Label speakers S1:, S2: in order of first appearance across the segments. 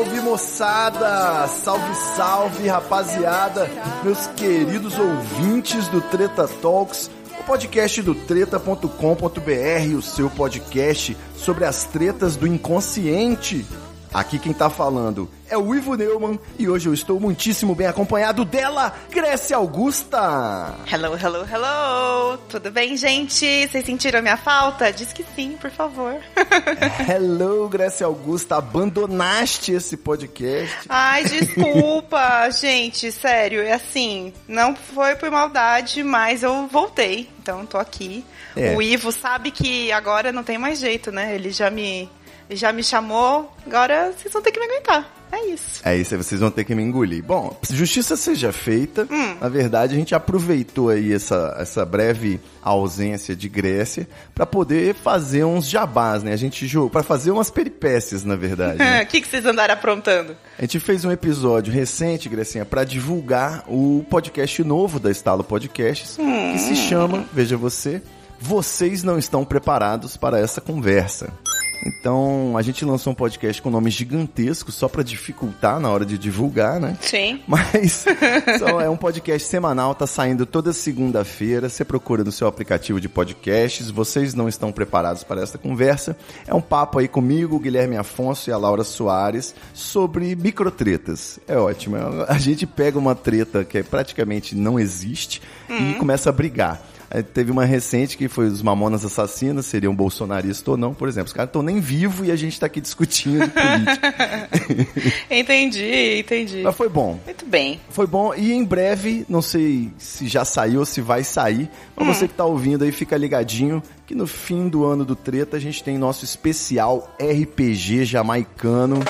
S1: Salve, moçada! Salve, salve rapaziada! Meus queridos ouvintes do Treta Talks, o podcast do treta.com.br, o seu podcast sobre as tretas do inconsciente. Aqui quem tá falando é o Ivo Neumann e hoje eu estou muitíssimo bem acompanhado dela, Grécia Augusta.
S2: Hello, hello, hello! Tudo bem, gente? Vocês sentiram minha falta? Diz que sim, por favor.
S1: hello, Grécia Augusta, abandonaste esse podcast.
S2: Ai, desculpa, gente, sério, é assim, não foi por maldade, mas eu voltei, então tô aqui. É. O Ivo sabe que agora não tem mais jeito, né? Ele já me já me chamou, agora vocês vão ter que me aguentar. É isso.
S1: É isso, vocês vão ter que me engolir. Bom, justiça seja feita. Hum. Na verdade, a gente aproveitou aí essa, essa breve ausência de Grécia para poder fazer uns jabás, né? A gente jogou para fazer umas peripécias, na verdade. O
S2: né? que, que vocês andaram aprontando?
S1: A gente fez um episódio recente, Grecinha, para divulgar o podcast novo da Estalo Podcasts, hum. que se chama, veja você, Vocês Não Estão Preparados para Essa Conversa. Então, a gente lançou um podcast com nome gigantesco, só para dificultar na hora de divulgar, né?
S2: Sim.
S1: Mas é um podcast semanal, tá saindo toda segunda-feira. Você procura no seu aplicativo de podcasts. Vocês não estão preparados para esta conversa. É um papo aí comigo, Guilherme Afonso e a Laura Soares sobre microtretas. É ótimo. A gente pega uma treta que praticamente não existe uhum. e começa a brigar. Aí teve uma recente que foi os Mamonas Assassinas, seriam bolsonaristas ou não, por exemplo. Os caras estão nem vivos e a gente está aqui discutindo política.
S2: entendi, entendi.
S1: Mas foi bom.
S2: Muito bem.
S1: Foi bom e em breve, não sei se já saiu ou se vai sair, mas hum. você que está ouvindo aí, fica ligadinho que no fim do ano do Treta a gente tem nosso especial RPG jamaicano.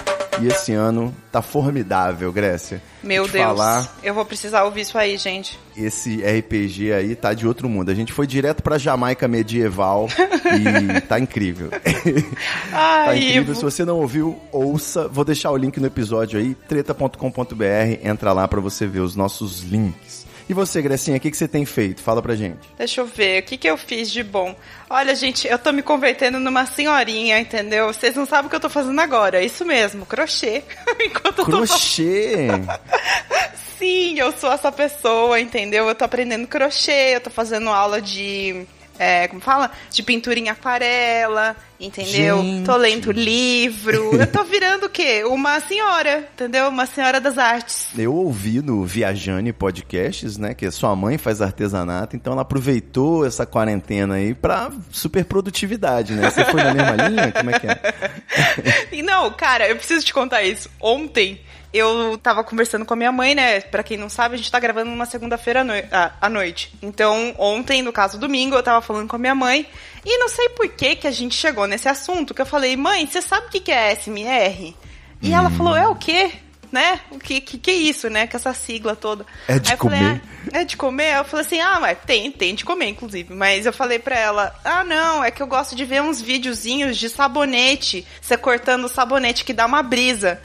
S1: E esse ano tá formidável, Grécia.
S2: Meu Deus. Falar, eu vou precisar ouvir isso aí, gente.
S1: Esse RPG aí tá de outro mundo. A gente foi direto pra Jamaica medieval e tá incrível.
S2: Ai,
S1: tá incrível. Se você não ouviu, ouça. Vou deixar o link no episódio aí, treta.com.br. Entra lá para você ver os nossos links. E você, Grecinha, o que, que você tem feito? Fala pra gente.
S2: Deixa eu ver, o que, que eu fiz de bom? Olha, gente, eu tô me convertendo numa senhorinha, entendeu? Vocês não sabem o que eu tô fazendo agora. É isso mesmo, crochê.
S1: Enquanto crochê?
S2: Sim, eu sou essa pessoa, entendeu? Eu tô aprendendo crochê, eu tô fazendo aula de é, como fala? De pintura em aquarela, entendeu? Gente. Tô lendo livro. eu tô virando o quê? Uma senhora, entendeu? Uma senhora das artes.
S1: Eu ouvi no Viajane Podcasts, né? Que sua mãe faz artesanato, então ela aproveitou essa quarentena aí pra super produtividade, né? Você foi na mesma linha? Como é que é?
S2: não, cara, eu preciso te contar isso. Ontem eu tava conversando com a minha mãe, né? Pra quem não sabe, a gente tá gravando numa segunda-feira à noite. Então, ontem, no caso domingo, eu tava falando com a minha mãe. E não sei por que que a gente chegou nesse assunto, que eu falei, mãe, você sabe o que é SMR? E hum. ela falou, é o quê? Né? O que, que, que é isso, né? Com essa sigla toda.
S1: É de comer. Falei,
S2: ah, é de comer? Eu falei assim, ah, mas tem, tem de comer, inclusive. Mas eu falei pra ela, ah, não, é que eu gosto de ver uns videozinhos de sabonete, você cortando o sabonete que dá uma brisa.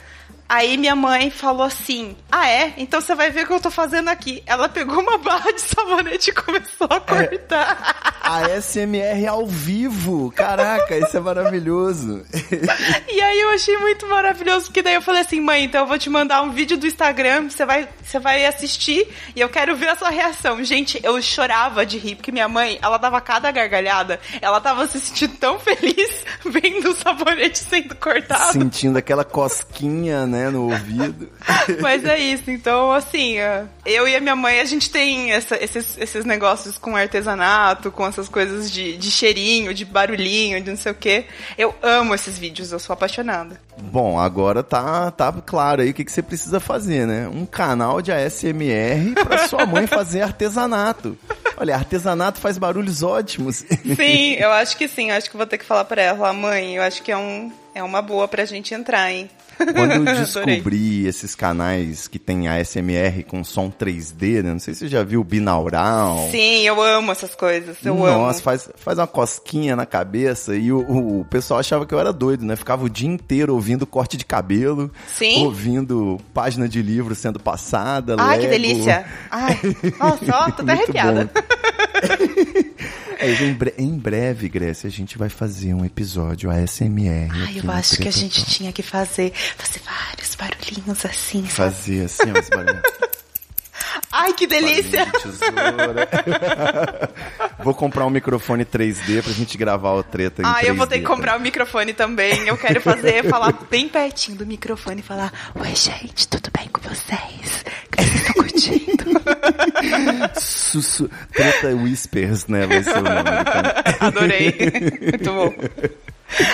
S2: Aí minha mãe falou assim: Ah, é? Então você vai ver o que eu tô fazendo aqui. Ela pegou uma barra de sabonete e começou a cortar.
S1: É, a SMR ao vivo. Caraca, isso é maravilhoso.
S2: e aí eu achei muito maravilhoso, porque daí eu falei assim: Mãe, então eu vou te mandar um vídeo do Instagram, você vai, você vai assistir e eu quero ver a sua reação. Gente, eu chorava de rir, porque minha mãe, ela dava cada gargalhada. Ela tava se sentindo tão feliz vendo o sabonete sendo cortado.
S1: Sentindo aquela cosquinha, né? Né, no ouvido.
S2: Mas é isso, então assim, eu e a minha mãe, a gente tem essa, esses, esses negócios com artesanato, com essas coisas de, de cheirinho, de barulhinho, de não sei o que. Eu amo esses vídeos, eu sou apaixonada.
S1: Bom, agora tá, tá claro aí o que, que você precisa fazer, né? Um canal de ASMR pra sua mãe fazer artesanato. Olha, artesanato faz barulhos ótimos.
S2: Sim, eu acho que sim. Eu acho que vou ter que falar pra ela, mãe, eu acho que é, um, é uma boa pra gente entrar, hein?
S1: Quando eu descobri esses canais que tem ASMR com som 3D, né? Não sei se você já viu o binaural.
S2: Sim, eu amo essas coisas. Eu
S1: Nossa,
S2: amo.
S1: faz, faz uma cosquinha na cabeça e o, o, pessoal achava que eu era doido, né? Ficava o dia inteiro ouvindo corte de cabelo,
S2: Sim.
S1: ouvindo página de livro sendo passada.
S2: Ai, que
S1: Lego.
S2: delícia. Ai, nossa, ó, tô até arrepiada.
S1: É, em, bre- em breve, Grécia, a gente vai fazer um episódio ASMR.
S2: Ai, eu acho que a gente tinha que fazer, fazer vários barulhinhos assim?
S1: Fazer assim, ó, os barulhos.
S2: Ai, que delícia.
S1: Vou comprar um microfone 3D pra gente gravar o treta em
S2: Ah,
S1: 3D.
S2: eu vou ter que
S1: tá?
S2: comprar o microfone também. Eu quero fazer, falar bem pertinho do microfone e falar: Oi, gente, tudo bem com vocês? Curtindo?
S1: Sussu... Treta Whispers, né? Vai ser o nome do canal.
S2: Adorei. Muito bom.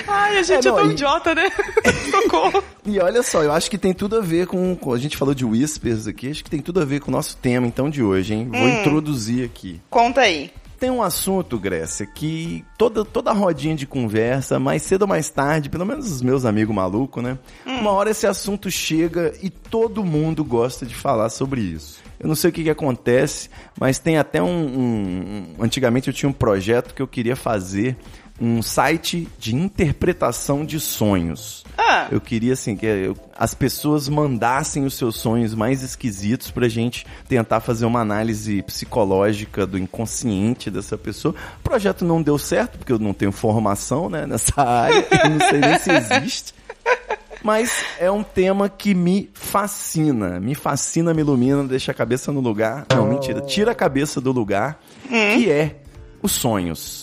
S2: Ai, a gente é,
S1: É, não,
S2: tão
S1: e-
S2: idiota, né? Socorro.
S1: E olha só, eu acho que tem tudo a ver com, com- A gente falou de Whispers aqui, acho que tem tudo a ver com o nosso tema então de hoje, hein? Vou
S2: Hum.
S1: introduzir aqui.
S2: Conta aí.
S1: Tem um assunto, Grécia, que toda, toda rodinha de conversa, mais cedo ou mais tarde, pelo menos os meus amigos malucos, né? Uma hora esse assunto chega e todo mundo gosta de falar sobre isso. Eu não sei o que, que acontece, mas tem até um, um- um- Antigamente eu tinha um projeto que eu queria fazer um site de interpretação de sonhos.
S2: Ah.
S1: Eu queria, assim, que eu- as pessoas mandassem os seus sonhos mais esquisitos pra gente tentar fazer uma análise psicológica do inconsciente dessa pessoa. O projeto não deu certo, porque eu não tenho formação, né, nessa área. Eu não sei nem se existe. Mas é um tema que me fascina. Me fascina, me ilumina, deixa a cabeça no lugar. Não, mentira. Tira a cabeça do lugar, que é os sonhos.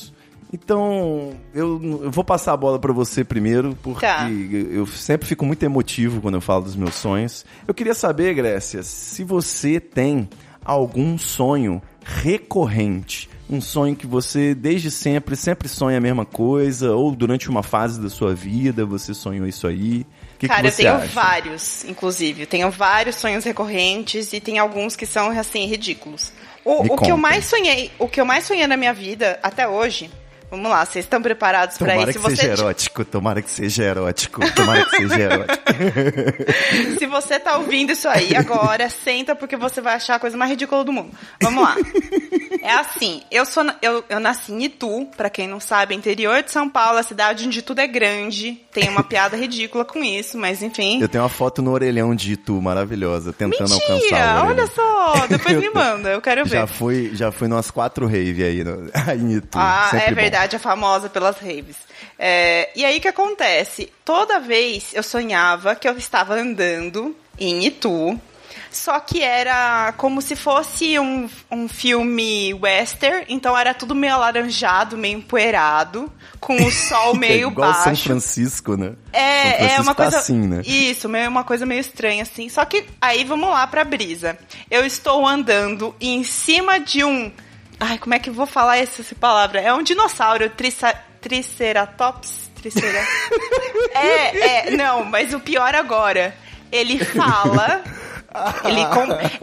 S1: Então, eu, eu vou passar a bola pra você primeiro, porque
S2: Tá.
S1: eu sempre fico muito emotivo quando eu falo dos meus sonhos. Eu queria saber, Grécia, se você tem algum sonho recorrente. Um sonho que você, desde sempre, sempre sonha a mesma coisa, ou durante uma fase da sua vida você sonhou isso aí. Que,
S2: Cara,
S1: que
S2: eu tenho
S1: acha?
S2: vários, inclusive. Eu tenho vários sonhos recorrentes e tem alguns que são, assim, ridículos. O, o que eu mais sonhei, o que eu mais sonhei na minha vida até hoje. Vamos lá, vocês estão preparados
S1: Tomara
S2: isso?
S1: que
S2: Se
S1: seja
S2: você,
S1: erótico, tomara que seja erótico, tomara que seja erótico.
S2: se você tá ouvindo isso aí agora, senta porque você vai achar a coisa mais ridícula do mundo. Vamos lá. É assim, eu sou eu, eu nasci em Itu, pra quem não sabe, interior de São Paulo, a cidade onde tudo é grande. Tem uma piada ridícula com isso, mas enfim.
S1: Eu tenho uma foto no orelhão de Itu, maravilhosa, tentando alcançar o
S2: Mentira! Olha só! Depois me manda, eu quero ver.
S1: Já fui, já fui numas quatro rave aí, no, aí em Itu.
S2: Ah, é
S1: bom.
S2: Verdade, é famosa pelas raves. É, e aí o que acontece? Toda vez eu sonhava que eu estava andando em Itu, só que era como se fosse um, um filme western, então era tudo meio alaranjado, meio empoeirado, com o sol
S1: é
S2: meio
S1: igual São
S2: baixo.
S1: Francisco, né? São
S2: É, é
S1: Francisco
S2: uma
S1: tá
S2: coisa.
S1: assim, né?
S2: Isso, meio uma coisa meio estranha, assim. Só que aí vamos lá pra brisa. Eu estou andando em cima de um. Ai, como é que eu vou falar essa, essa palavra? É um dinossauro, triça, triceratops? Tricera... é, é, não, mas o pior agora. Ele fala. Ele,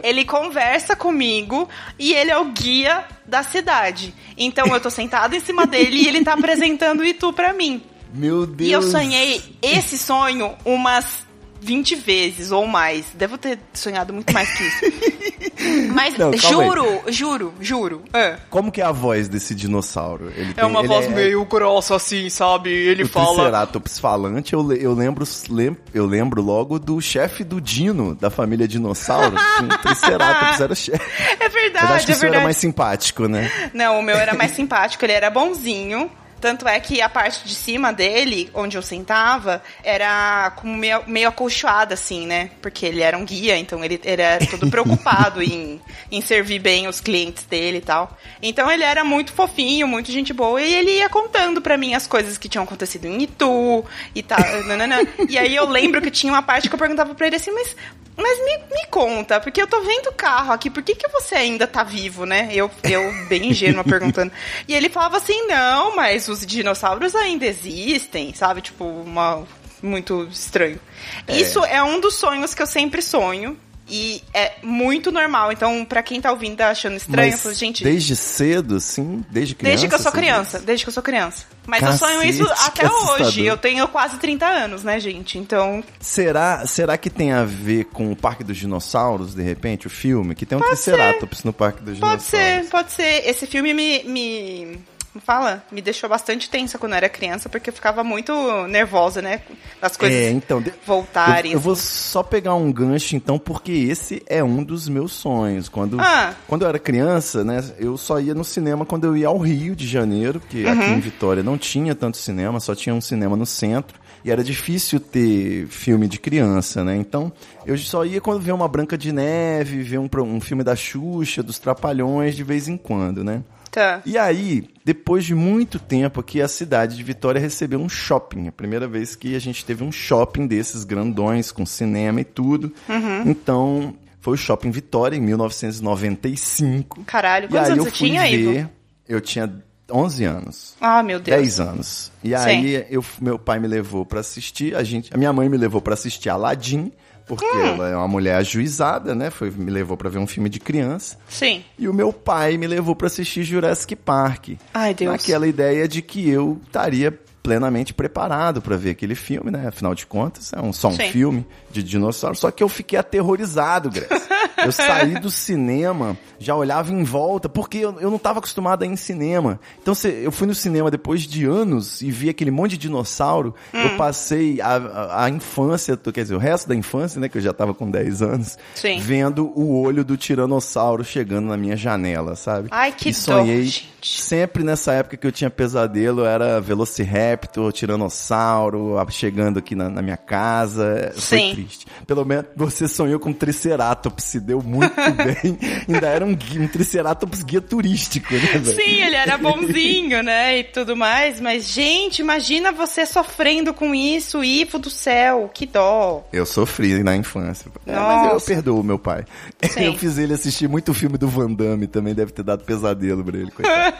S2: ele conversa comigo e ele é o guia da cidade. Então eu tô sentado em cima dele e ele tá apresentando o Itu pra mim.
S1: Meu Deus.
S2: E eu sonhei esse sonho umas 20 vezes ou mais. Devo ter sonhado muito mais que isso. Mas
S1: Não,
S2: juro, juro, juro. É,
S1: Como que é a voz desse dinossauro? Ele
S2: É
S1: tem-
S2: uma
S1: ele
S2: voz
S1: é-
S2: meio grossa assim, sabe? Ele
S1: O
S2: fala.
S1: Triceratops falante, eu, eu lembro lem- eu lembro logo do chefe do Dino, da família Dinossauro. o Triceratops era o chefe.
S2: É
S1: Mas
S2: verdade,
S1: acho que
S2: é
S1: isso era
S2: verdade.
S1: mais simpático, né?
S2: Não, o meu era mais simpático, ele era bonzinho. Tanto é que a parte de cima dele, onde eu sentava, era como meio, meio acolchoada, assim, né? Porque ele era um guia, então ele era todo preocupado em, em servir bem os clientes dele e tal. Então ele era muito fofinho, muito gente boa, e ele ia contando pra mim as coisas que tinham acontecido em Itu e tal. nananã. E aí eu lembro que tinha uma parte que eu perguntava pra ele assim, mas, mas me, me conta, porque eu tô vendo o carro aqui, por que, que você ainda tá vivo, né? Eu, eu bem ingênua perguntando. E ele falava assim, não, mas os dinossauros ainda existem, sabe? Tipo, uma muito estranho. Isso é um dos sonhos que eu sempre sonho. E é muito normal. Então, pra quem tá ouvindo tá achando estranho, eu
S1: Mas
S2: falo, gente.
S1: desde cedo, sim? Desde criança?
S2: Desde que eu sou criança,
S1: diz?
S2: desde que eu sou criança. Mas
S1: Cacete,
S2: eu sonho isso até hoje. Eu tenho quase 30 anos, né, gente? Então,
S1: Será, será que tem a ver com o Parque dos Dinossauros, de repente, o filme? Que tem um
S2: Pode
S1: Triceratops no Parque dos
S2: pode
S1: Dinossauros.
S2: ser, pode ser. Esse filme me. me como fala? Me deixou bastante tensa quando eu era criança, porque eu ficava muito nervosa, né? Das coisas
S1: É, então,
S2: voltarem.
S1: Eu, eu vou só pegar um gancho, então, porque esse é um dos meus sonhos. Quando,
S2: Ah.
S1: quando eu era criança, né, eu só ia no cinema quando eu ia ao Rio de Janeiro, porque
S2: Uhum.
S1: aqui em Vitória não tinha tanto cinema, só tinha um cinema no centro. E era difícil ter filme de criança, né? Então, eu só ia quando ver uma Branca de Neve, ver um, um filme da Xuxa, dos Trapalhões, de vez em quando, né?
S2: Tá.
S1: E aí, depois de muito tempo aqui, a cidade de Vitória recebeu um shopping. A primeira vez que a gente teve um shopping desses grandões, com cinema e tudo.
S2: Uhum.
S1: Então, foi o Shopping Vitória, em 1995.
S2: Caralho,
S1: E
S2: quantos
S1: aí
S2: anos
S1: eu
S2: você
S1: fui
S2: tinha,
S1: ver,
S2: Ivo?
S1: eu tinha 11 anos.
S2: Ah, meu Deus.
S1: 10 anos. E aí eu, meu pai me levou pra assistir, a gente, a minha mãe me levou pra assistir Aladdin, porque
S2: Hum.
S1: ela é uma mulher ajuizada, né? Foi me levou pra ver um filme de criança.
S2: Sim.
S1: E o meu pai me levou pra assistir Jurassic Park.
S2: Ai, Deus.
S1: Naquela ideia de que eu estaria plenamente preparado pra ver aquele filme, né? Afinal de contas, é um, só um
S2: Sim.
S1: filme de dinossauro. Só que eu fiquei aterrorizado, Grace. Eu saí do cinema, já olhava em volta, porque eu, eu não estava acostumado a ir em cinema. Então cê- eu fui no cinema depois de anos e vi aquele monte de dinossauro.
S2: Hum.
S1: Eu passei a, a, a infância, quer dizer, o resto da infância, né? Que eu já estava com 10 anos,
S2: Sim.
S1: vendo o olho do tiranossauro chegando na minha janela, sabe?
S2: Ai, que
S1: e sonhei
S2: gente.
S1: sempre nessa época que eu tinha pesadelo, era Velociraptor, Tiranossauro, chegando aqui na, na minha casa. Foi
S2: Sim.
S1: triste. Pelo menos você sonhou com Triceratops, deu muito bem. Ainda era um, guia, um Triceratops guia turístico, né?
S2: Sim, ele era bonzinho, né? E tudo mais. Mas, gente, imagina você sofrendo com isso, Ivo do céu. Que dó.
S1: Eu sofri na infância. É, mas eu perdoo meu pai.
S2: Sim.
S1: Eu fiz ele assistir muito filme do Van Damme, também deve ter dado pesadelo pra ele, coitado.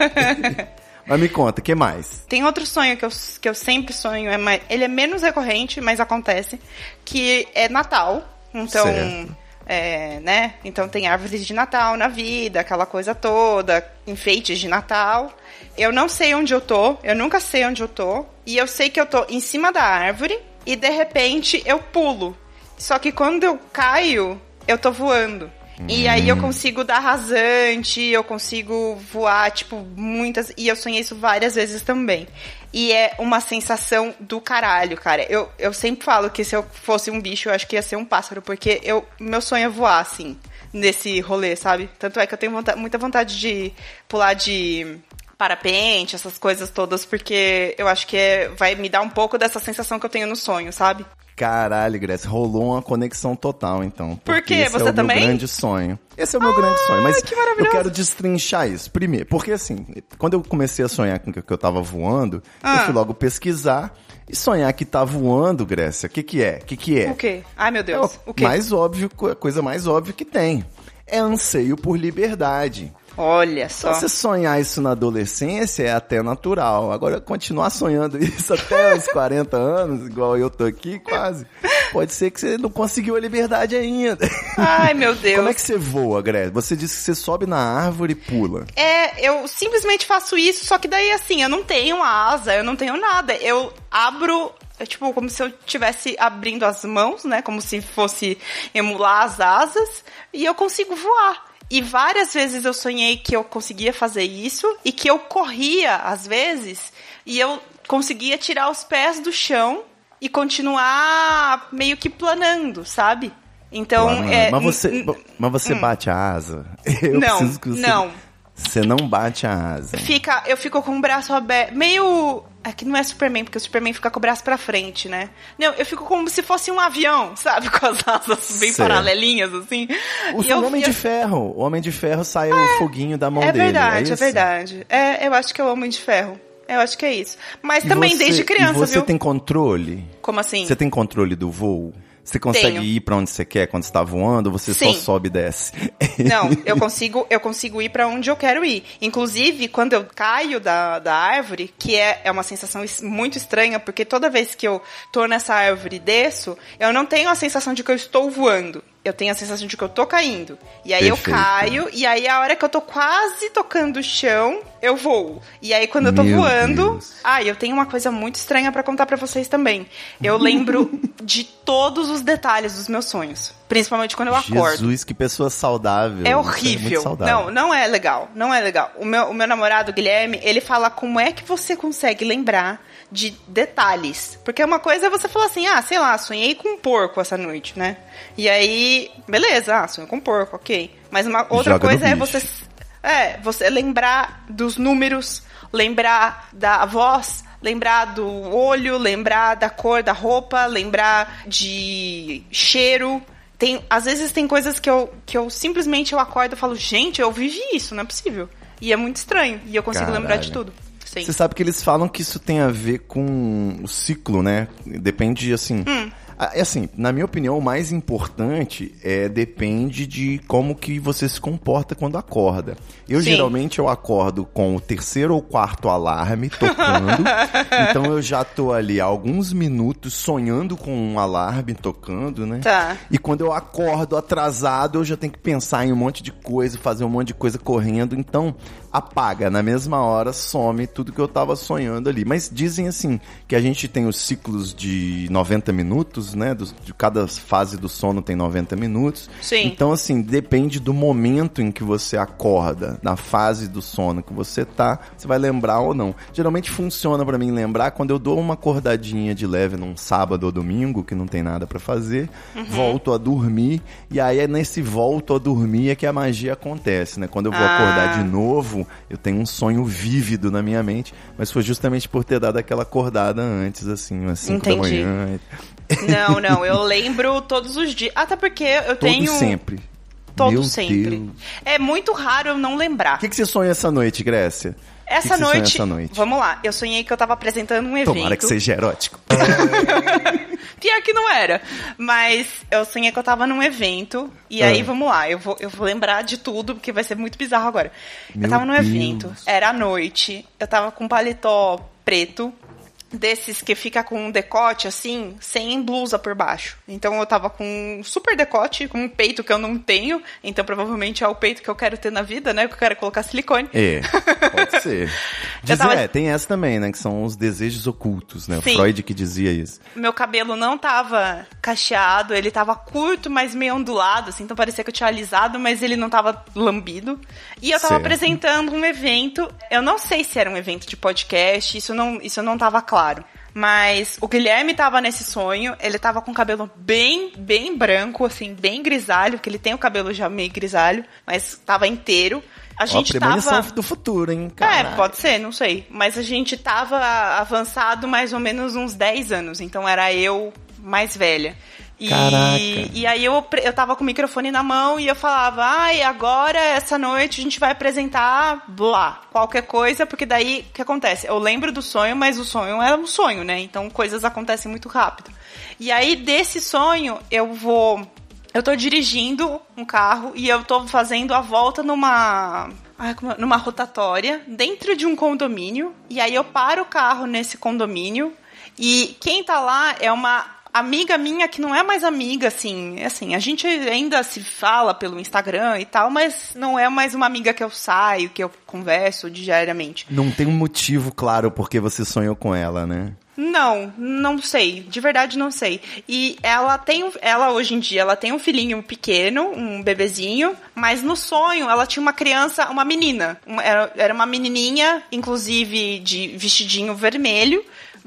S1: mas me conta, o que mais?
S2: Tem outro sonho que eu, que eu sempre sonho, é mais, ele é menos recorrente, mas acontece, que é Natal. Então,
S1: Certo.
S2: É, né? Então tem árvores de Natal na vida, aquela coisa toda, enfeites de Natal. Eu não sei onde eu tô, eu nunca sei onde eu tô, e eu sei que eu tô em cima da árvore e de repente eu pulo. Só que quando eu caio, eu tô voando. E aí eu consigo dar rasante, eu consigo voar, tipo, muitas. E eu sonhei isso várias vezes também. E é uma sensação do caralho, cara. Eu, eu sempre falo que se eu fosse um bicho, eu acho que ia ser um pássaro, porque eu, meu sonho é voar, assim, nesse rolê, sabe? Tanto é que eu tenho vonta- muita vontade de pular de parapente, essas coisas todas, porque eu acho que é, vai me dar um pouco dessa sensação que eu tenho no sonho, sabe?
S1: Caralho, Grace, rolou uma conexão total, então.
S2: Por quê?
S1: Esse
S2: Você
S1: é o
S2: também?
S1: meu grande sonho. Esse é o meu grande sonho. Mas
S2: que
S1: eu quero destrinchar isso. Primeiro, porque assim, quando eu comecei a sonhar com que que eu tava voando, eu
S2: Ah.
S1: fui logo pesquisar. E sonhar que tá voando, Grécia, o que que é? O que que é?
S2: O quê? Ai, meu
S1: É
S2: Deus.
S1: o
S2: O quê?
S1: mais óbvio, a coisa mais óbvia que tem. É anseio por liberdade.
S2: Olha só.
S1: Então, você sonhar isso na adolescência é até natural. Agora, continuar sonhando isso até os 40 anos, igual eu tô aqui, quase, pode ser que você não conseguiu a liberdade ainda.
S2: Ai, meu Deus.
S1: Como é que você voa, Greg? Você disse que você sobe na árvore e pula.
S2: É, eu simplesmente faço isso, só que daí assim, eu não tenho asa, eu não tenho nada. Eu abro, é tipo, como se eu estivesse abrindo as mãos, né? Como se fosse emular as asas, e eu consigo voar. E várias vezes eu sonhei que eu conseguia fazer isso e que eu corria às vezes e eu conseguia tirar os pés do chão e continuar meio que planando, sabe? Então,
S1: Planando.
S2: é.
S1: mas você, mas você bate a asa? Eu
S2: Não,
S1: preciso que você...
S2: não.
S1: Você não bate a asa.
S2: Fica, eu fico com o braço aberto, meio. Aqui não é Superman, porque o Superman fica com o braço pra frente, né? Não, eu fico como se fosse um avião, sabe? Com as asas bem paralelinhas, assim.
S1: O
S2: E eu-
S1: Homem
S2: eu-
S1: de Ferro. O Homem de Ferro sai o foguinho da mão
S2: É
S1: dele.
S2: verdade, é,
S1: isso?
S2: verdade. É, eu acho que é o Homem de Ferro. Eu acho que é isso. Mas
S1: E
S2: também
S1: você-
S2: desde criança,
S1: e você
S2: viu?
S1: tem controle?
S2: Como assim?
S1: Você tem controle do voo? Você consegue
S2: Tenho.
S1: ir pra onde você quer quando está voando? Ou você só
S2: Sim.
S1: sobe e desce?
S2: Não, eu consigo, eu consigo ir pra onde eu quero ir. Inclusive, quando eu caio da, da árvore, que é, é uma sensação muito estranha, porque toda vez que eu tô nessa árvore e desço, eu não tenho a sensação de que eu estou voando. Eu tenho a sensação de que eu tô caindo. E aí
S1: Perfeito.
S2: eu caio, e aí a hora que eu tô quase tocando o chão, eu voo. E aí quando eu tô
S1: Meu
S2: voando.
S1: Deus.
S2: Ah, eu tenho uma coisa muito estranha pra contar pra vocês também. Eu lembro de todos os detalhes dos meus sonhos. Principalmente quando eu acordo.
S1: Jesus, que pessoa saudável.
S2: É
S1: Isso
S2: horrível.
S1: muito saudável.
S2: não, não é legal. Não é legal. O meu, o meu namorado, Guilherme, ele fala como é que você consegue lembrar de detalhes. Porque uma coisa é você falar assim, ah, sei lá, sonhei com um porco essa noite, né? E aí, beleza, ah, sonhei com um porco, ok. Mas uma outra
S1: Joga
S2: coisa é você. É, você lembrar dos números, lembrar da voz, lembrar do olho, lembrar da cor da roupa, lembrar de cheiro. Tem, às vezes tem coisas que eu, que eu simplesmente eu acordo e falo, gente, eu vivi isso, não é possível. E é muito estranho. E eu consigo
S1: Caralho.
S2: lembrar de tudo. Sim.
S1: Você sabe que eles falam que isso tem a ver com o ciclo, né? Depende, assim.
S2: Hum.
S1: Ah, É assim, na minha opinião, o mais importante é depende de como que você se comporta quando acorda. Eu
S2: Sim.
S1: geralmente eu acordo com o terceiro ou quarto alarme tocando. então eu já tô ali há alguns minutos sonhando com um alarme tocando, né?
S2: Tá.
S1: E quando eu acordo atrasado, eu já tenho que pensar em um monte de coisa, fazer um monte de coisa correndo. Então, apaga. Na mesma hora, some tudo que eu tava sonhando ali. Mas dizem assim, que a gente tem os ciclos de 90 minutos, né? Dos- de cada fase do sono tem 90 minutos.
S2: Sim.
S1: Então, assim, depende do momento em que você acorda, na fase do sono que você tá, você vai lembrar ou não. Geralmente funciona pra mim lembrar quando eu dou uma acordadinha de leve num sábado ou domingo, que não tem nada pra fazer, volto a dormir, e aí é nesse volto a dormir é que a magia acontece, né? Quando eu vou
S2: Ah.
S1: acordar de novo, eu tenho um sonho vívido na minha mente, mas foi justamente por ter dado aquela acordada antes, assim, umas 5 da manhã.
S2: Não, não, eu lembro todos os dias. Até porque eu
S1: Todo
S2: tenho.
S1: sempre.
S2: Todo
S1: Meu
S2: sempre.
S1: Deus.
S2: É muito raro eu não lembrar.
S1: O que, que você sonha essa noite, Grécia?
S2: Essa
S1: que que
S2: noite,
S1: essa noite?
S2: Vamos lá, eu sonhei que eu tava apresentando um evento.
S1: Tomara que seja erótico.
S2: Pior que não era. Mas eu sonhei que eu tava num evento. E
S1: Ah.
S2: aí, vamos lá, eu vou, eu vou lembrar de tudo, porque vai ser muito bizarro agora.
S1: Meu
S2: eu tava num
S1: Deus.
S2: evento, era à noite, eu tava com um paletó preto. Desses que fica com um decote assim, sem blusa por baixo. Então eu tava com um super decote, com um peito que eu não tenho. Então provavelmente é o peito que eu quero ter na vida, né? Que eu quero colocar silicone.
S1: É, pode ser. Diz,
S2: tava-
S1: É, tem essa também, né? Que são os desejos ocultos, né? O
S2: Sim.
S1: Freud que dizia isso.
S2: Meu cabelo não tava cacheado, ele tava curto, mas meio ondulado, assim, então parecia que eu tinha alisado, mas ele não tava lambido. E eu tava
S1: Certo.
S2: apresentando um evento, eu não sei se era um evento de podcast, isso não, isso não tava claro. Mas o Guilherme tava nesse sonho, ele tava com o cabelo bem, bem branco, assim, bem grisalho, que ele tem o cabelo já meio grisalho, mas tava inteiro. A
S1: Ó,
S2: gente
S1: premonição
S2: tava...
S1: do futuro, hein?
S2: É,
S1: Caralho.
S2: pode ser, não sei. Mas a gente tava avançado mais ou menos uns 10 anos, então era eu mais velha. E,
S1: Caraca.
S2: e aí eu, eu tava com o microfone na mão e eu falava, ai, agora, essa noite, a gente vai apresentar blá, qualquer coisa, porque daí, o que acontece? Eu lembro do sonho, mas o sonho era um sonho, né? Então coisas acontecem muito rápido. E aí, desse sonho, eu vou eu tô dirigindo um carro e eu tô fazendo a volta numa. é? numa rotatória dentro de um condomínio. E aí eu paro o carro nesse condomínio. E quem tá lá é uma amiga minha que não é mais amiga, assim. Assim, a gente ainda se fala pelo Instagram e tal, mas não é mais uma amiga que eu saio, que eu converso diariamente.
S1: Não tem um motivo claro porque você sonhou com ela, né?
S2: Não, não sei. De verdade não sei. E ela tem, um- ela hoje em dia, ela tem um filhinho pequeno, um bebezinho, mas no sonho ela tinha uma criança, uma menina. Uma- Era, era uma menininha, inclusive de vestidinho vermelho,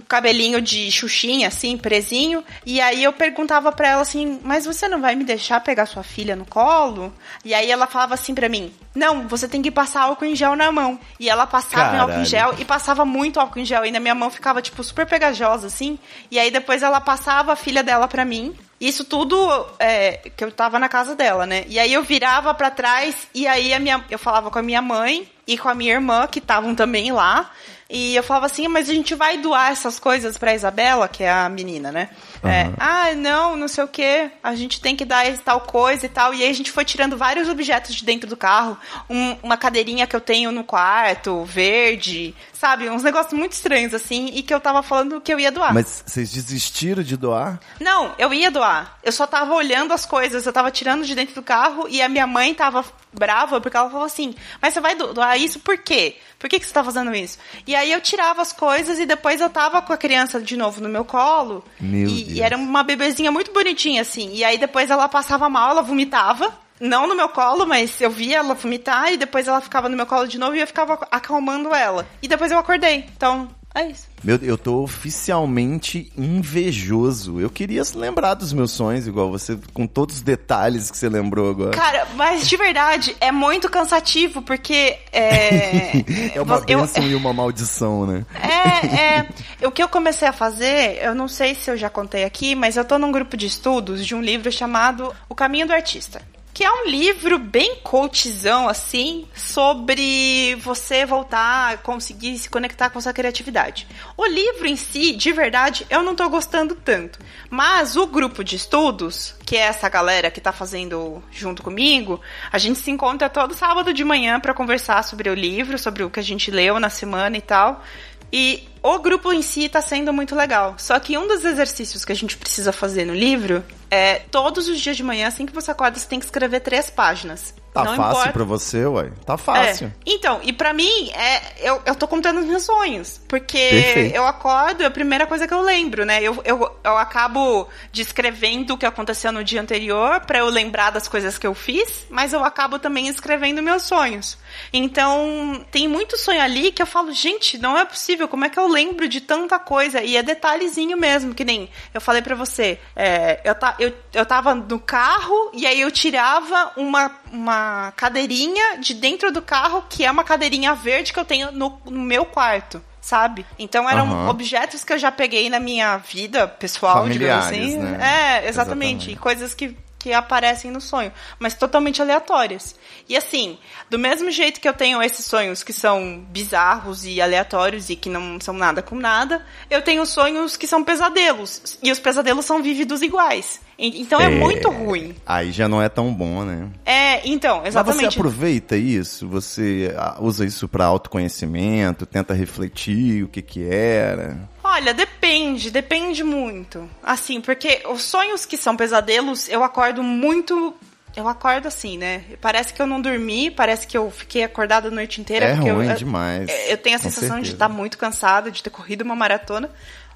S2: cabelinho de xuxinha, assim, presinho. E aí eu perguntava pra ela assim, mas você não vai me deixar pegar sua filha no colo? E aí ela falava assim pra mim, não, você tem que passar álcool em gel na mão. E ela passava em álcool em
S1: Caralho.
S2: gel e passava muito álcool em gel. E na minha mão ficava, tipo, super pegajosa, assim. E aí depois ela passava a filha dela pra mim. Isso tudo é, que eu tava na casa dela, né? E aí eu virava pra trás e aí a minha, eu falava com a minha mãe e com a minha irmã, que estavam também lá. E eu falava assim, mas a gente vai doar essas coisas pra Isabela, que é a menina, né? Uhum. É, ah, não, não sei o que, a gente tem que dar tal coisa e tal. E aí a gente foi tirando vários objetos de dentro do carro. Um, uma cadeirinha que eu tenho no quarto, verde, sabe? Uns negócios muito estranhos, assim, e que eu tava falando que eu ia doar.
S1: Mas vocês desistiram de doar?
S2: Não, eu ia doar. Eu só tava olhando as coisas, eu tava tirando de dentro do carro e a minha mãe tava brava porque ela falou assim: Mas você vai doar isso por quê? Por que, que você tá fazendo isso? E aí eu tirava as coisas e depois eu tava com a criança de novo no meu colo.
S1: Meu
S2: e,
S1: Deus.
S2: E era uma bebezinha muito bonitinha, assim. E aí depois ela passava mal, ela vomitava. Não no meu colo, mas eu via ela vomitar e depois ela ficava no meu colo de novo e eu ficava acalmando ela. E depois eu acordei. Então, é isso.
S1: Meu, eu tô oficialmente invejoso. Eu queria lembrar dos meus sonhos, igual você, com todos os detalhes que você lembrou agora.
S2: Cara, mas de verdade, é muito cansativo, porque. É,
S1: é uma
S2: eu-
S1: bênção e uma maldição, né?
S2: É, é. O que eu comecei a fazer, eu não sei se eu já contei aqui, mas eu tô num grupo de estudos de um livro chamado O Caminho do Artista. Que é um livro bem coachzão, assim, sobre você voltar, conseguir se conectar com a sua criatividade. O livro em si, de verdade, eu não tô gostando tanto. Mas o grupo de estudos, que é essa galera que tá fazendo junto comigo, a gente se encontra todo sábado de manhã para conversar sobre o livro, sobre o que a gente leu na semana e tal. E o grupo em si tá sendo muito legal. Só que um dos exercícios que a gente precisa fazer no livro é todos os dias de manhã, assim que você acorda, você tem que escrever três páginas.
S1: Tá
S2: Não
S1: fácil
S2: importa.
S1: pra você, ué? Tá fácil.
S2: É. Então, e pra mim, é, eu, eu tô contando os meus sonhos. Porque
S1: Perfeito.
S2: eu acordo, é a primeira coisa que eu lembro, né? Eu, eu, eu acabo descrevendo o que aconteceu no dia anterior pra eu lembrar das coisas que eu fiz, mas eu acabo também escrevendo meus sonhos. Então, tem muito sonho ali que eu falo, gente, não é possível, como é que eu lembro de tanta coisa? E é detalhezinho mesmo, que nem eu falei pra você. é, eu, ta, eu, eu tava no carro e aí eu tirava uma, uma cadeirinha de dentro do carro, que é uma cadeirinha verde que eu tenho no, no meu quarto. Sabe? Então eram
S1: Aham.
S2: objetos que eu já peguei na minha vida pessoal, digamos
S1: Familiares,
S2: assim.
S1: né?
S2: É, exatamente.
S1: Exatamente.
S2: E coisas que, que aparecem no sonho, mas totalmente aleatórias. E assim, do mesmo jeito que eu tenho esses sonhos que são bizarros e aleatórios e que não são nada com nada, eu tenho sonhos que são pesadelos. E os pesadelos são vívidos iguais. Então é, muito ruim.
S1: Aí já não é tão bom, né?
S2: É, então,
S1: Mas você
S2: exatamente.
S1: aproveita isso? Você ah, usa isso pra autoconhecimento? Tenta refletir o que que era?
S2: Olha, depende, depende muito. Assim, porque os sonhos que são pesadelos, eu acordo muito. Eu acordo assim, né? Parece que eu não dormi, parece que eu fiquei acordada a noite inteira.
S1: É ruim
S2: eu,
S1: demais,
S2: Eu tenho a sensação de
S1: certeza.
S2: estar muito cansada, de ter corrido uma maratona.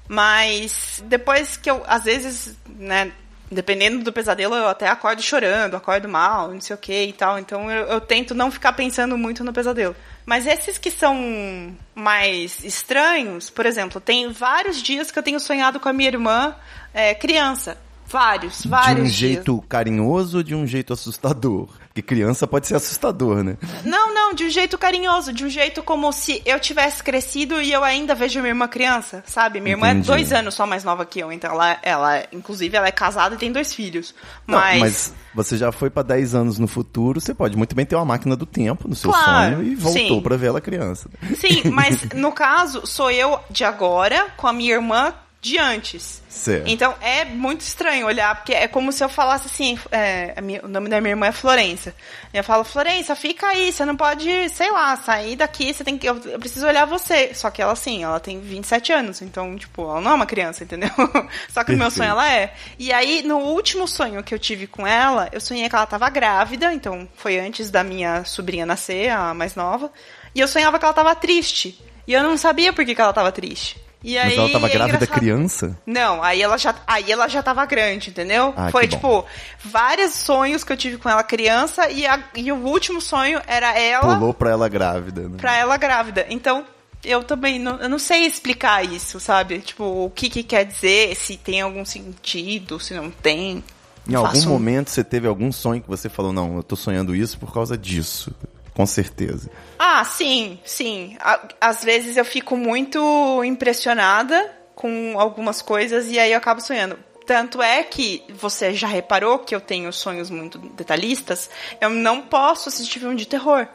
S2: Mas depois que eu, às vezes, né? Dependendo do pesadelo, eu até acordo chorando, acordo mal, não sei o que e tal. Então eu, eu tento não ficar pensando muito no pesadelo. Mas esses que são mais estranhos, por exemplo, tem vários dias que eu tenho sonhado com a minha irmã é, criança. Vários, vários
S1: de um
S2: dias.
S1: jeito carinhoso ou de um jeito assustador? Porque criança pode ser assustador, né?
S2: Não, não, de um jeito carinhoso, de um jeito como se eu tivesse crescido e eu ainda vejo minha irmã criança, sabe? Minha irmã
S1: Entendi.
S2: é dois anos só mais nova que eu, então ela, ela inclusive, ela é casada e tem dois filhos.
S1: Não,
S2: Mas,
S1: mas você já foi pra 10 anos no futuro, você pode muito bem ter uma máquina do tempo no seu
S2: Claro,
S1: sonho e voltou pra ver ela criança.
S2: sim, mas no caso, sou eu de agora com a minha irmã de antes.
S1: Certo.
S2: Então é muito estranho olhar, porque é como se eu falasse assim: é, minha- o nome da minha irmã é Florença. E eu falo, Florença, fica aí, você não pode, sei lá, sair daqui, você tem que. Eu, eu preciso olhar você. Só que ela, assim, ela tem 27 anos, então, tipo, ela não é uma criança, entendeu? Só que no meu
S1: Perfeito.
S2: sonho ela é. E aí, no último sonho que eu tive com ela, eu sonhei que ela tava grávida, então foi antes da minha sobrinha nascer, a mais nova. E eu sonhava que ela tava triste. E eu não sabia por que, que ela tava triste. E aí,
S1: Mas ela tava
S2: é
S1: grávida
S2: engraçado.
S1: criança?
S2: Não, aí ela já, aí ela já tava grande, entendeu?
S1: Ah,
S2: Foi tipo vários sonhos que eu tive com ela criança e, a- e o último sonho era ela
S1: Pulou pra ela grávida, né?
S2: pra ela grávida. Então eu também não, eu não sei explicar isso, sabe? Tipo o que que quer dizer, se tem algum sentido, se não tem.
S1: Em algum
S2: um-
S1: momento você teve algum sonho que você falou, não, eu tô sonhando isso por causa disso. Com certeza.
S2: Ah, sim, sim. Às vezes eu fico muito impressionada com algumas coisas e aí eu acabo sonhando. Tanto é que você já reparou que eu tenho sonhos muito detalhistas. Eu não posso assistir filme de terror.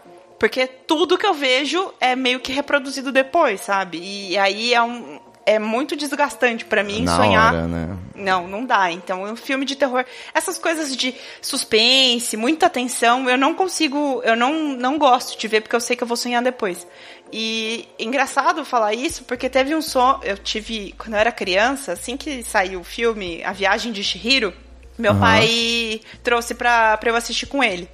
S2: Porque tudo que eu vejo é meio que reproduzido depois, sabe? E aí é um. É muito desgastante para mim
S1: Na
S2: sonhar.
S1: hora, né?
S2: Não, não dá. Então, um filme de terror, essas coisas de suspense, muita tensão, eu não consigo, eu não, não gosto de ver porque eu sei que eu vou sonhar depois. E engraçado falar isso porque teve um som, eu tive quando eu era criança, assim que saiu o filme A Viagem de Chihiro, meu
S1: Aham.
S2: pai trouxe pra, pra eu assistir com ele.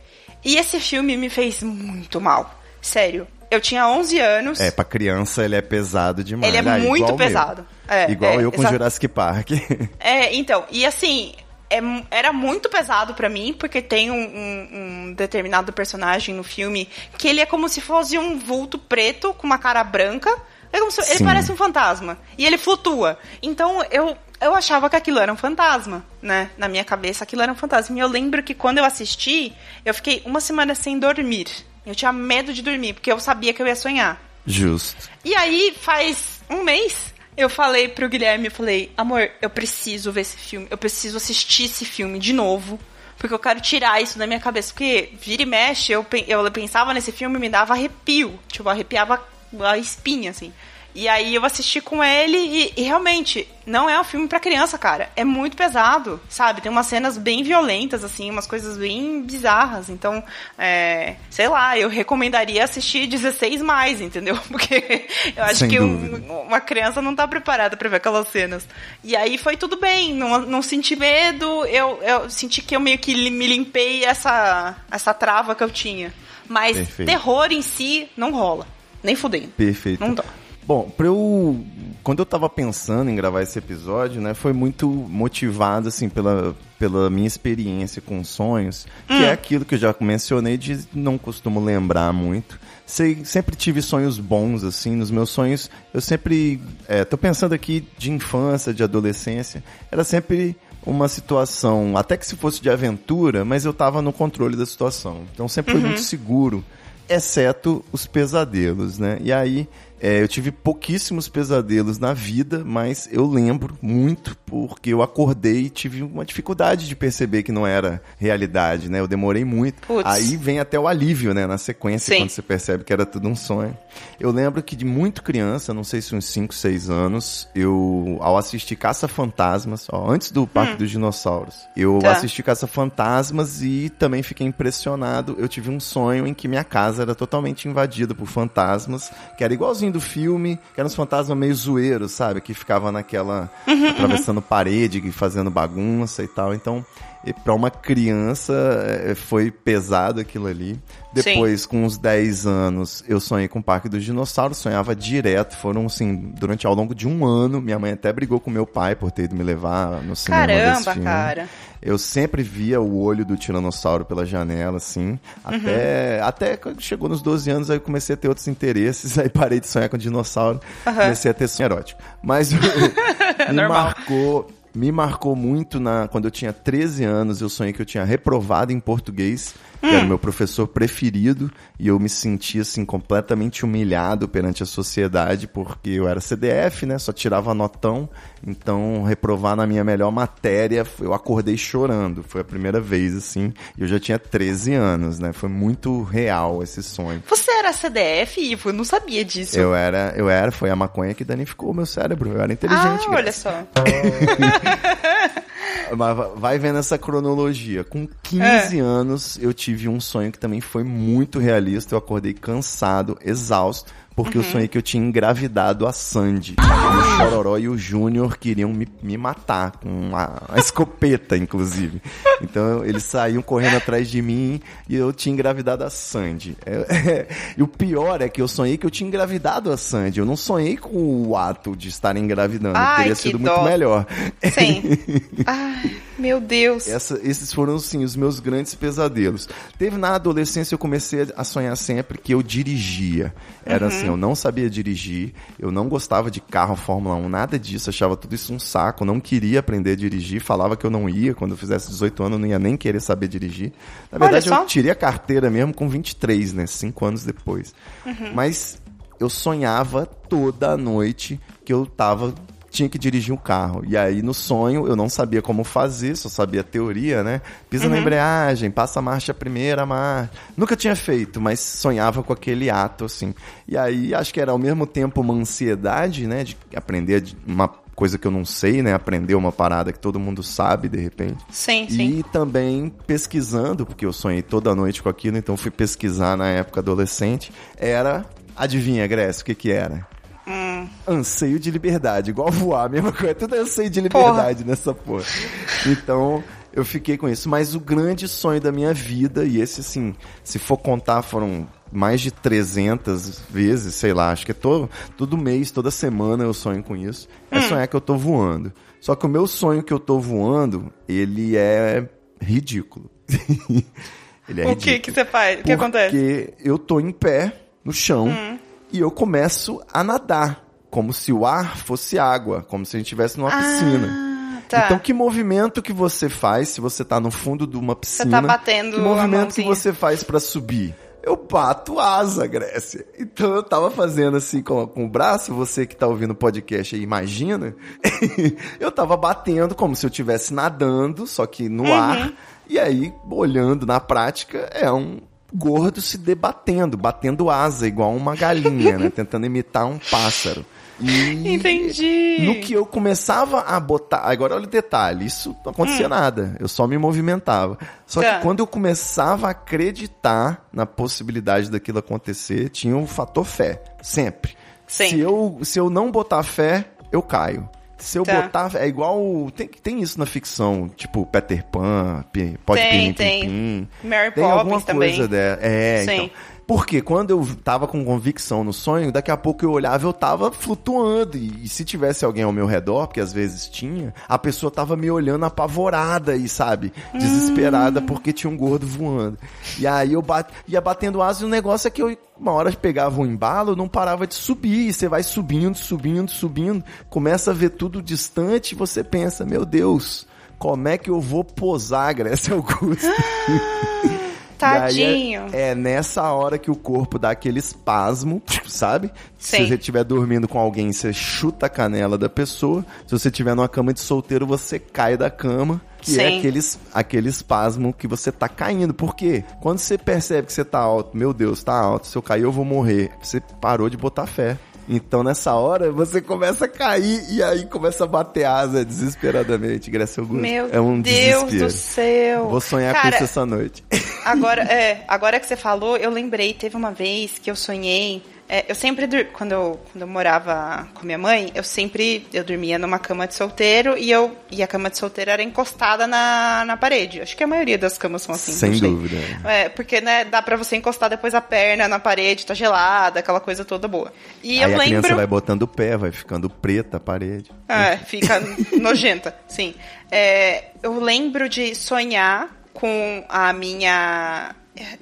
S2: E esse filme me fez muito mal. Sério. Eu tinha 11 anos.
S1: É, pra criança ele é pesado demais.
S2: Ele é
S1: Ah,
S2: muito
S1: o
S2: pesado. É,
S1: igual
S2: é,
S1: eu com
S2: exa-
S1: Jurassic Park.
S2: É, então, e assim, é era muito pesado pra mim, porque tem um, um- um determinado personagem no filme que ele é como se fosse um vulto preto com uma cara branca. É como se- ele parece um fantasma. E ele flutua. Então eu, eu achava que aquilo era um fantasma, né? Na minha cabeça, aquilo era um fantasma. E eu lembro que quando eu assisti, eu fiquei uma semana sem dormir. Eu tinha medo de dormir, porque eu sabia que eu ia sonhar.
S1: Justo.
S2: E aí, faz um mês, eu falei pro Guilherme, eu falei, amor, eu preciso ver esse filme, eu preciso assistir esse filme de novo, porque eu quero tirar isso da minha cabeça. Porque vira e mexe, eu, eu pensava nesse filme e me dava arrepio, tipo, arrepiava a espinha, assim. E aí eu assisti com ele e, e realmente, não é um filme pra criança, cara. É muito pesado, sabe? Tem umas cenas bem violentas, assim, umas coisas bem bizarras. Então, é, sei lá, eu recomendaria assistir 16 mais, entendeu? Porque eu acho
S1: Sem
S2: que um- uma criança não tá preparada pra ver aquelas cenas. E aí foi tudo bem, não, não senti medo, eu, eu senti que eu meio que me limpei essa, essa trava que eu tinha. Mas
S1: Perfeito.
S2: terror em si não rola. Nem fudendo.
S1: Perfeito.
S2: Não dá.
S1: Bom, pra eu. Quando eu tava pensando em gravar esse episódio, né, foi muito motivado, assim, pela, pela minha experiência com sonhos, que
S2: Hum.
S1: é aquilo que eu já mencionei de não costumo lembrar muito. Sei, sempre tive sonhos bons, assim, nos meus sonhos, eu sempre. É, tô pensando aqui de infância, de adolescência, era sempre uma situação, até que se fosse de aventura, mas eu tava no controle da situação. Então sempre foi muito seguro exceto os pesadelos, né? E aí é, eu tive pouquíssimos pesadelos na vida, mas eu lembro muito porque eu acordei e tive uma dificuldade de perceber que não era realidade, né? Eu demorei muito.
S2: Putz.
S1: Aí vem até o alívio, né? Na sequência,
S2: Sim.
S1: quando você percebe que era tudo um sonho. Eu lembro que de muito criança, não sei se uns 5, 6 anos, eu, ao assistir Caça-Fantasmas, ó, antes do Parque dos Dinossauros, eu
S2: Tá.
S1: assisti Caça-Fantasmas e também fiquei impressionado. Eu tive um sonho em que minha casa era totalmente invadida por fantasmas, que era igualzinho do filme, que eram uns fantasmas meio zoeiros, sabe? Que ficava naquela. atravessando parede, fazendo bagunça e tal. Então, e pra uma criança eh, foi pesado aquilo ali. Depois, com uns 10 anos, eu sonhei com o Parque dos Dinossauros, sonhava direto. Foram, assim, durante ao longo de um ano, minha mãe até brigou com meu pai por ter ido me levar no cinema desse
S2: Caramba,
S1: filme.
S2: cara.
S1: Eu sempre via o olho do tiranossauro pela janela, assim. Até, até quando chegou nos 12 anos, aí eu comecei a ter outros interesses. Aí parei de sonhar com dinossauro. Comecei a ter sonho erótico. Mas me
S2: Normal.
S1: marcou. Me marcou muito na quando eu tinha 13 anos, eu sonhei que eu tinha reprovado em português, que era o meu professor preferido, e eu me sentia assim completamente humilhado perante a sociedade, porque eu era CDF, né? Só tirava notão, então reprovar na minha melhor matéria, eu acordei chorando. Foi a primeira vez assim, e eu já tinha 13 anos, né? Foi muito real esse sonho.
S2: Você era CDF, Ivo? Eu não sabia disso.
S1: Eu era, eu era, foi a maconha que danificou o meu cérebro. Eu era
S2: ah,
S1: inteligente,
S2: olha
S1: Graça.
S2: só.
S1: Mas va- vai vendo essa cronologia. Com
S2: É.
S1: 15 anos, eu tive um sonho que também foi muito realista. Eu acordei cansado, exausto, porque
S2: Uhum.
S1: eu sonhei que eu tinha engravidado a Sandy. E o Chororó e o Júnior queriam me, me matar com uma, uma escopeta, inclusive. Então eles saíam correndo atrás de mim e eu tinha engravidado a Sandy. É- e o pior é que eu sonhei que eu tinha engravidado a Sandy. Eu não sonhei com o ato de estar engravidando.
S2: Ai,
S1: Teria sido
S2: dó.
S1: muito melhor.
S2: Sim. Ai, meu Deus.
S1: Essa- esses foram, sim, os meus grandes pesadelos. Teve na adolescência, eu comecei a sonhar sempre que eu dirigia. Era
S2: Uhum.
S1: Assim, eu não sabia dirigir, eu não gostava de carro, Fórmula 1, nada disso, achava tudo isso um saco, não queria aprender a dirigir, falava que eu não ia, quando eu fizesse 18 anos eu não ia nem querer saber dirigir. Na verdade, eu tirei a carteira mesmo com 23, né, cinco anos depois.
S2: Uhum.
S1: Mas eu sonhava toda noite que eu tava tinha que dirigir um carro. E aí no sonho eu não sabia como fazer, só sabia teoria, né? Pisa uhum. na embreagem, passa a marcha primeira, marcha. Nunca tinha feito, mas sonhava com aquele ato assim. E aí acho que era ao mesmo tempo uma ansiedade, né, de aprender uma coisa que eu não sei, né? Aprender uma parada que todo mundo sabe de repente.
S2: Sim, sim.
S1: E também pesquisando, porque eu sonhei toda noite com aquilo, então fui pesquisar na época adolescente. Era, adivinha, Grécia, o que que era? Hum. Anseio de liberdade, igual voar, mesma coisa. Tudo é anseio de liberdade porra. nessa porra. Então, eu fiquei com isso. Mas o grande sonho da minha vida, e esse, assim, se for contar, foram mais de 300 vezes, sei lá, acho que é todo, todo mês, toda semana eu sonho com isso. É hum. sonhar que eu tô voando. Só que o meu sonho que eu tô voando, ele é ridículo.
S2: ele é o ridículo. que que você faz? O que acontece?
S1: Porque eu tô em pé, no chão, hum. E eu começo a nadar. Como se o ar fosse água, como se a gente estivesse numa ah. piscina. Tá. Então, que movimento que você faz se você tá no fundo de uma piscina? Você
S2: tá batendo
S1: Que movimento que você faz para subir? eu bato asa, Grécia. Então eu tava fazendo assim com, com o braço, você que tá ouvindo o podcast aí, imagina. eu tava batendo como se eu estivesse nadando, só que no uhum. ar. E aí, olhando na prática, é um gordo se debatendo, batendo asa, igual uma galinha, né? Tentando imitar um pássaro.
S2: E Entendi.
S1: No que eu começava a botar. Agora olha o detalhe: isso não acontecia hum. nada. Eu só me movimentava. Só tá. que quando eu começava a acreditar na possibilidade daquilo acontecer, tinha um fator fé. Sempre. Sim. Se eu, se eu não botar fé, eu caio. Se eu tá. botar. É igual. Tem, tem isso na ficção, tipo Peter Pan, pode
S2: tem, tem. Mary tem Poppins alguma
S1: também.
S2: coisa
S1: dela. É, Sim. então. Porque quando eu tava com convicção no sonho, daqui a pouco eu olhava, eu tava flutuando. E, e, se tivesse alguém ao meu redor, porque às vezes tinha, a pessoa tava me olhando apavorada e, sabe, desesperada hum. porque tinha um gordo voando. E aí eu bat, ia batendo asa e o negócio é que eu, uma hora pegava um embalo, não parava de subir. E você vai subindo, subindo, subindo. Começa a ver tudo distante e você pensa, meu Deus, como é que eu vou posar, Grécia Augusta?
S2: Tadinho.
S1: É, é, nessa hora que o corpo dá aquele espasmo, sabe? Sim. Se você estiver dormindo com alguém, você chuta a canela da pessoa. Se você estiver numa cama de solteiro, você cai da cama. Que é Sim. é aquele, aquele espasmo que você tá caindo. Por quê? Quando você percebe que você tá alto, meu Deus, tá alto, se eu cair eu vou morrer. Você parou de botar fé. Então nessa hora você começa a cair e aí começa a bater asa desesperadamente, Grécia Augusto.
S2: Meu é um Deus desespero. do céu.
S1: Vou sonhar Cara, com isso essa noite.
S2: Agora, é, agora que você falou, eu lembrei, teve uma vez que eu sonhei é, eu sempre, quando eu, quando eu morava com minha mãe, eu sempre, eu dormia numa cama de solteiro e eu, e a cama de solteiro era encostada na, na parede. Acho que a maioria das camas são assim.
S1: Sem dúvida.
S2: É, porque, né, dá pra você encostar depois a perna na parede, tá gelada, aquela coisa toda boa. E
S1: Aí
S2: eu
S1: a
S2: lembro...
S1: criança vai botando o pé, vai ficando preta a parede.
S2: É, fica nojenta, sim. É, eu lembro de sonhar com a minha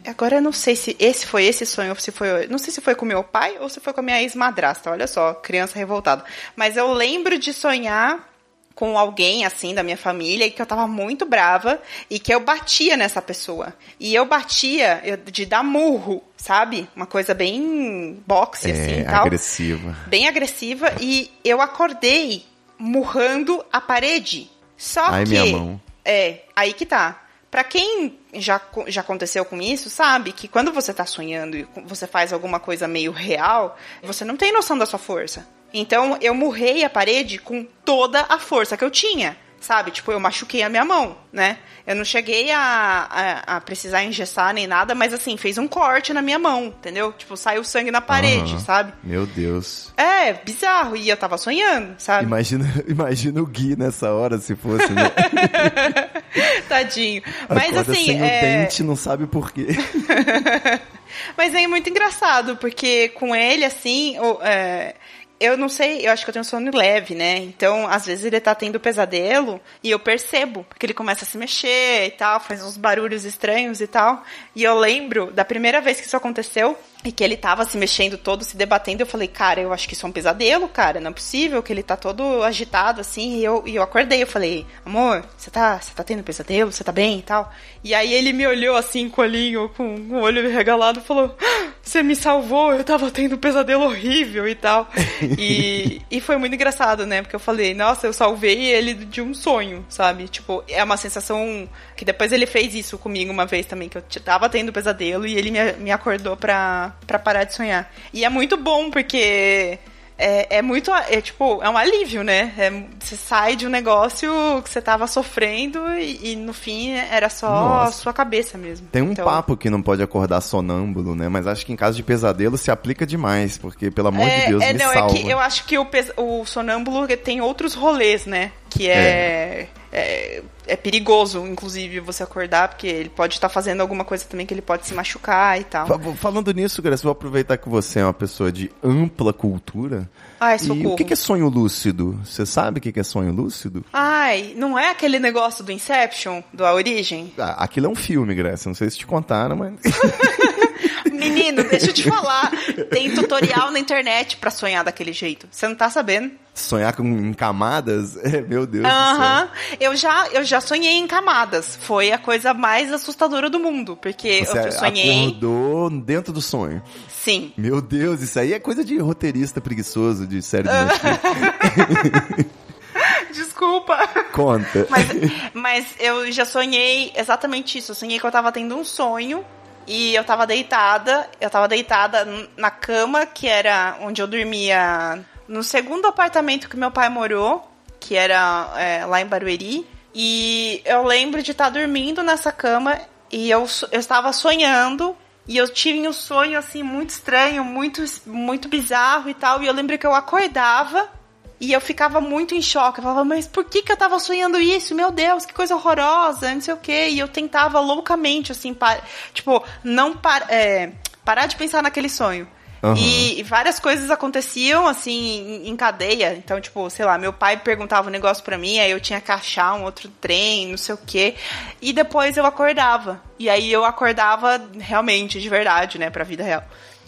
S2: agora eu não sei se esse foi esse sonho, ou se foi. Não sei se foi com meu pai ou se foi com a minha ex-madrasta. Olha só, criança revoltada. Mas eu lembro de sonhar com alguém assim da minha família e que eu tava muito brava e que eu batia nessa pessoa. E eu batia de dar murro, sabe? Uma coisa bem boxe
S1: é,
S2: assim, tal.
S1: agressiva.
S2: Bem agressiva e eu acordei murrando a parede. Só
S1: Ai,
S2: que
S1: minha mão.
S2: é, aí que tá. Para quem já, já aconteceu com isso, sabe que quando você tá sonhando e você faz alguma coisa meio real, você não tem noção da sua força. Então eu murrei a parede com toda a força que eu tinha sabe? Tipo, eu machuquei a minha mão, né? Eu não cheguei a, a, a, precisar engessar nem nada, mas assim, fez um corte na minha mão, entendeu? Tipo, saiu sangue na parede, sabe?
S1: Meu Deus.
S2: É, bizarro. E eu tava sonhando, sabe?
S1: Imagina, imagina o Gui nessa hora, se fosse, né?
S2: Tadinho. Mas
S1: Acorda
S2: assim.
S1: Sem
S2: é...
S1: o dente, não sabe por quê.
S2: mas é muito engraçado, porque com ele, assim, é, eu não sei, eu acho que eu tenho sono leve, né? Então, às vezes ele tá tendo pesadelo e eu percebo, porque ele começa a se mexer e tal, faz uns barulhos estranhos e tal. E eu lembro da primeira vez que isso aconteceu, e que ele tava se mexendo todo, se debatendo. Eu falei, cara, eu acho que isso é um pesadelo, cara. Não é possível que ele tá todo agitado assim. E eu, e eu acordei. Eu falei, amor, você tá, você tá tendo pesadelo? Você tá bem e tal? E aí ele me olhou assim, com o olhinho, com o olho regalado, falou: ah, Você me salvou, eu tava tendo um pesadelo horrível e tal. e, e foi muito engraçado, né? Porque eu falei, nossa, eu salvei ele de um sonho, sabe? Tipo, é uma sensação que depois ele fez isso comigo uma vez também, que eu tava tendo pesadelo e ele me, me acordou pra, pra parar de sonhar. E é muito bom, porque é, é muito. É tipo, é um alívio, né? É, você sai de um negócio que você tava sofrendo e, e no fim era só
S1: Nossa.
S2: a sua cabeça mesmo.
S1: Tem um
S2: Então,
S1: papo que não pode acordar sonâmbulo, né? Mas acho que em caso de pesadelo se aplica demais, porque, pelo amor
S2: é,
S1: de Deus,
S2: é,
S1: me
S2: não,
S1: salva.
S2: é que eu acho que o, o sonâmbulo tem outros rolês, né? Que é, é. É perigoso, inclusive, você acordar, porque ele pode estar fazendo alguma coisa também que ele pode se machucar e tal.
S1: Fa- Falando nisso, Graça, vou aproveitar que você é uma pessoa de ampla cultura.
S2: Ai,
S1: E
S2: socorro.
S1: o que é sonho lúcido? Você sabe o que que é sonho lúcido?
S2: Ai, não é aquele negócio do Inception, do A Origem?
S1: Ah, aquilo é um filme, Graça. Não sei se te contaram, mas.
S2: Menino, deixa eu te falar. Tem tutorial na internet pra sonhar daquele jeito. Você não tá sabendo?
S1: Sonhar com, em camadas? É, meu Deus.
S2: Aham. Eu já, eu já sonhei em camadas. Foi a coisa mais assustadora do mundo. Porque
S1: Você
S2: eu sonhei.
S1: acordou dentro do sonho.
S2: Sim.
S1: Meu Deus, isso aí é coisa de roteirista preguiçoso de série de. Netflix.
S2: Desculpa.
S1: Conta.
S2: Mas, mas eu já sonhei exatamente isso. Eu sonhei que eu tava tendo um sonho e eu tava deitada. Eu tava deitada na cama, que era onde eu dormia no segundo apartamento que meu pai morou, que era é, lá em Barueri. E eu lembro de estar dormindo nessa cama e eu, eu estava sonhando. E eu tive um sonho assim muito estranho, muito, muito bizarro e tal. E eu lembro que eu acordava e eu ficava muito em choque. Eu falava, mas por que, que eu tava sonhando isso? Meu Deus, que coisa horrorosa, não sei o quê. E eu tentava loucamente, assim, par... tipo, não par... é, parar de pensar naquele sonho.
S1: Aham.
S2: E, e várias coisas aconteciam, assim, em, em cadeia. Então, tipo, sei lá, meu pai perguntava um negócio pra mim, aí eu tinha que achar um outro trem, não sei o quê. E depois eu acordava. E aí eu acordava realmente, de verdade, né, pra vida real.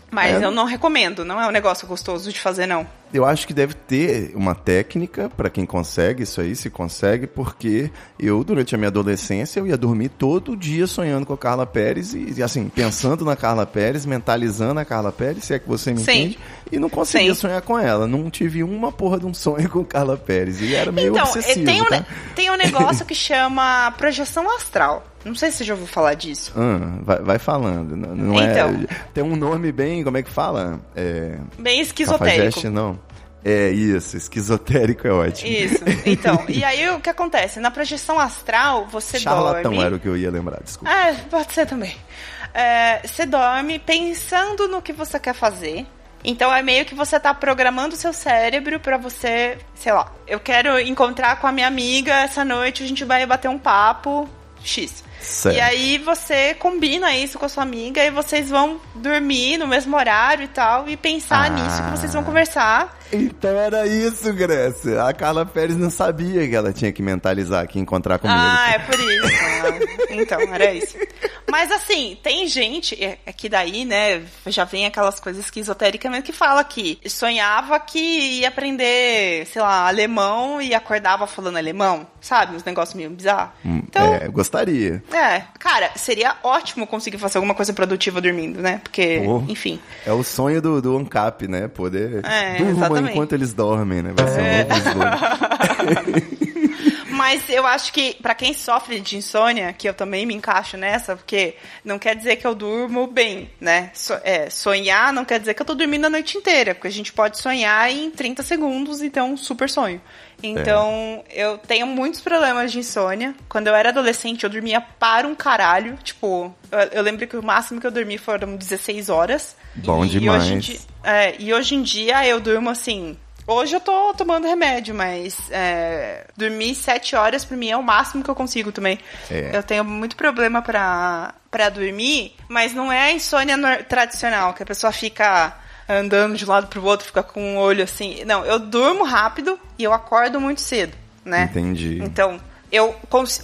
S2: Mas
S1: É.
S2: eu não recomendo, não é um negócio gostoso de fazer, não.
S1: Eu acho que deve ter uma técnica pra quem consegue isso aí, se consegue, porque eu, durante a minha adolescência, eu ia dormir todo dia sonhando com a Carla Pérez e, assim, pensando na Carla Pérez, mentalizando a Carla Pérez, se é que você me
S2: Sim.
S1: entende, e não conseguia
S2: Sim.
S1: sonhar com ela. Não tive uma porra de um sonho com Carla Pérez. E era meio
S2: Então,
S1: obsessivo,
S2: tem, um,
S1: tá?
S2: tem um negócio que chama projeção astral. Não sei se você já ouviu falar disso.
S1: Ah, vai, vai falando. Não, não
S2: Então.
S1: é, tem um nome bem, como é que fala? É,
S2: Bem esquizotérico.
S1: Cafajeste, não. É isso, esquizotérico é ótimo.
S2: Isso. Então, e aí o que acontece? Na projeção astral, você
S1: Charlatão
S2: dorme.
S1: era o que eu ia lembrar, desculpa.
S2: Ah, pode ser também. É, você dorme pensando no que você quer fazer. Então é meio que você tá programando o seu cérebro pra você, sei lá, eu quero encontrar com a minha amiga essa noite, a gente vai bater um papo X.
S1: Certo.
S2: E aí você combina isso com a sua amiga e vocês vão dormir no mesmo horário e tal e pensar
S1: Ah.
S2: nisso que vocês vão conversar.
S1: Então era isso, Grécia. A Carla Pérez não sabia que ela tinha que mentalizar, que encontrar comigo.
S2: Ah, é por isso. Ah, então, era isso. Mas assim, tem gente, é é que daí, né, já vem aquelas coisas esquizotéricas mesmo que fala que sonhava que ia aprender, sei lá, alemão e acordava falando alemão, sabe? Uns negócios meio bizarros. Então,
S1: É, gostaria.
S2: É, cara, seria ótimo conseguir fazer alguma coisa produtiva dormindo, né? Porque,
S1: Pô.
S2: enfim.
S1: É o sonho do, do ANCAP, né? Poder
S2: É,
S1: durma enquanto eles dormem, né? Vai ser um novo slogan.
S2: Mas eu acho que pra quem sofre de insônia, que eu também me encaixo nessa, porque não quer dizer que eu durmo bem, né? So- é, sonhar não quer dizer que eu tô dormindo a noite inteira, porque a gente pode sonhar em 30 segundos e ter um super sonho. Então, eu tenho muitos problemas de insônia. Quando eu era adolescente, eu dormia para um caralho. Tipo, eu, eu lembro que o máximo que eu dormi foram 16 horas.
S1: Bom
S2: E
S1: demais.
S2: hoje dia- é, e hoje em dia eu durmo assim. Hoje eu tô tomando remédio, mas é, dormir sete horas pra mim é o máximo que eu consigo também.
S1: É.
S2: Eu tenho muito problema pra, pra dormir, mas não é a insônia tradicional, que a pessoa fica andando de um lado pro outro, fica com o olho assim. Não, eu durmo rápido e eu acordo muito cedo, né?
S1: Entendi.
S2: Então, eu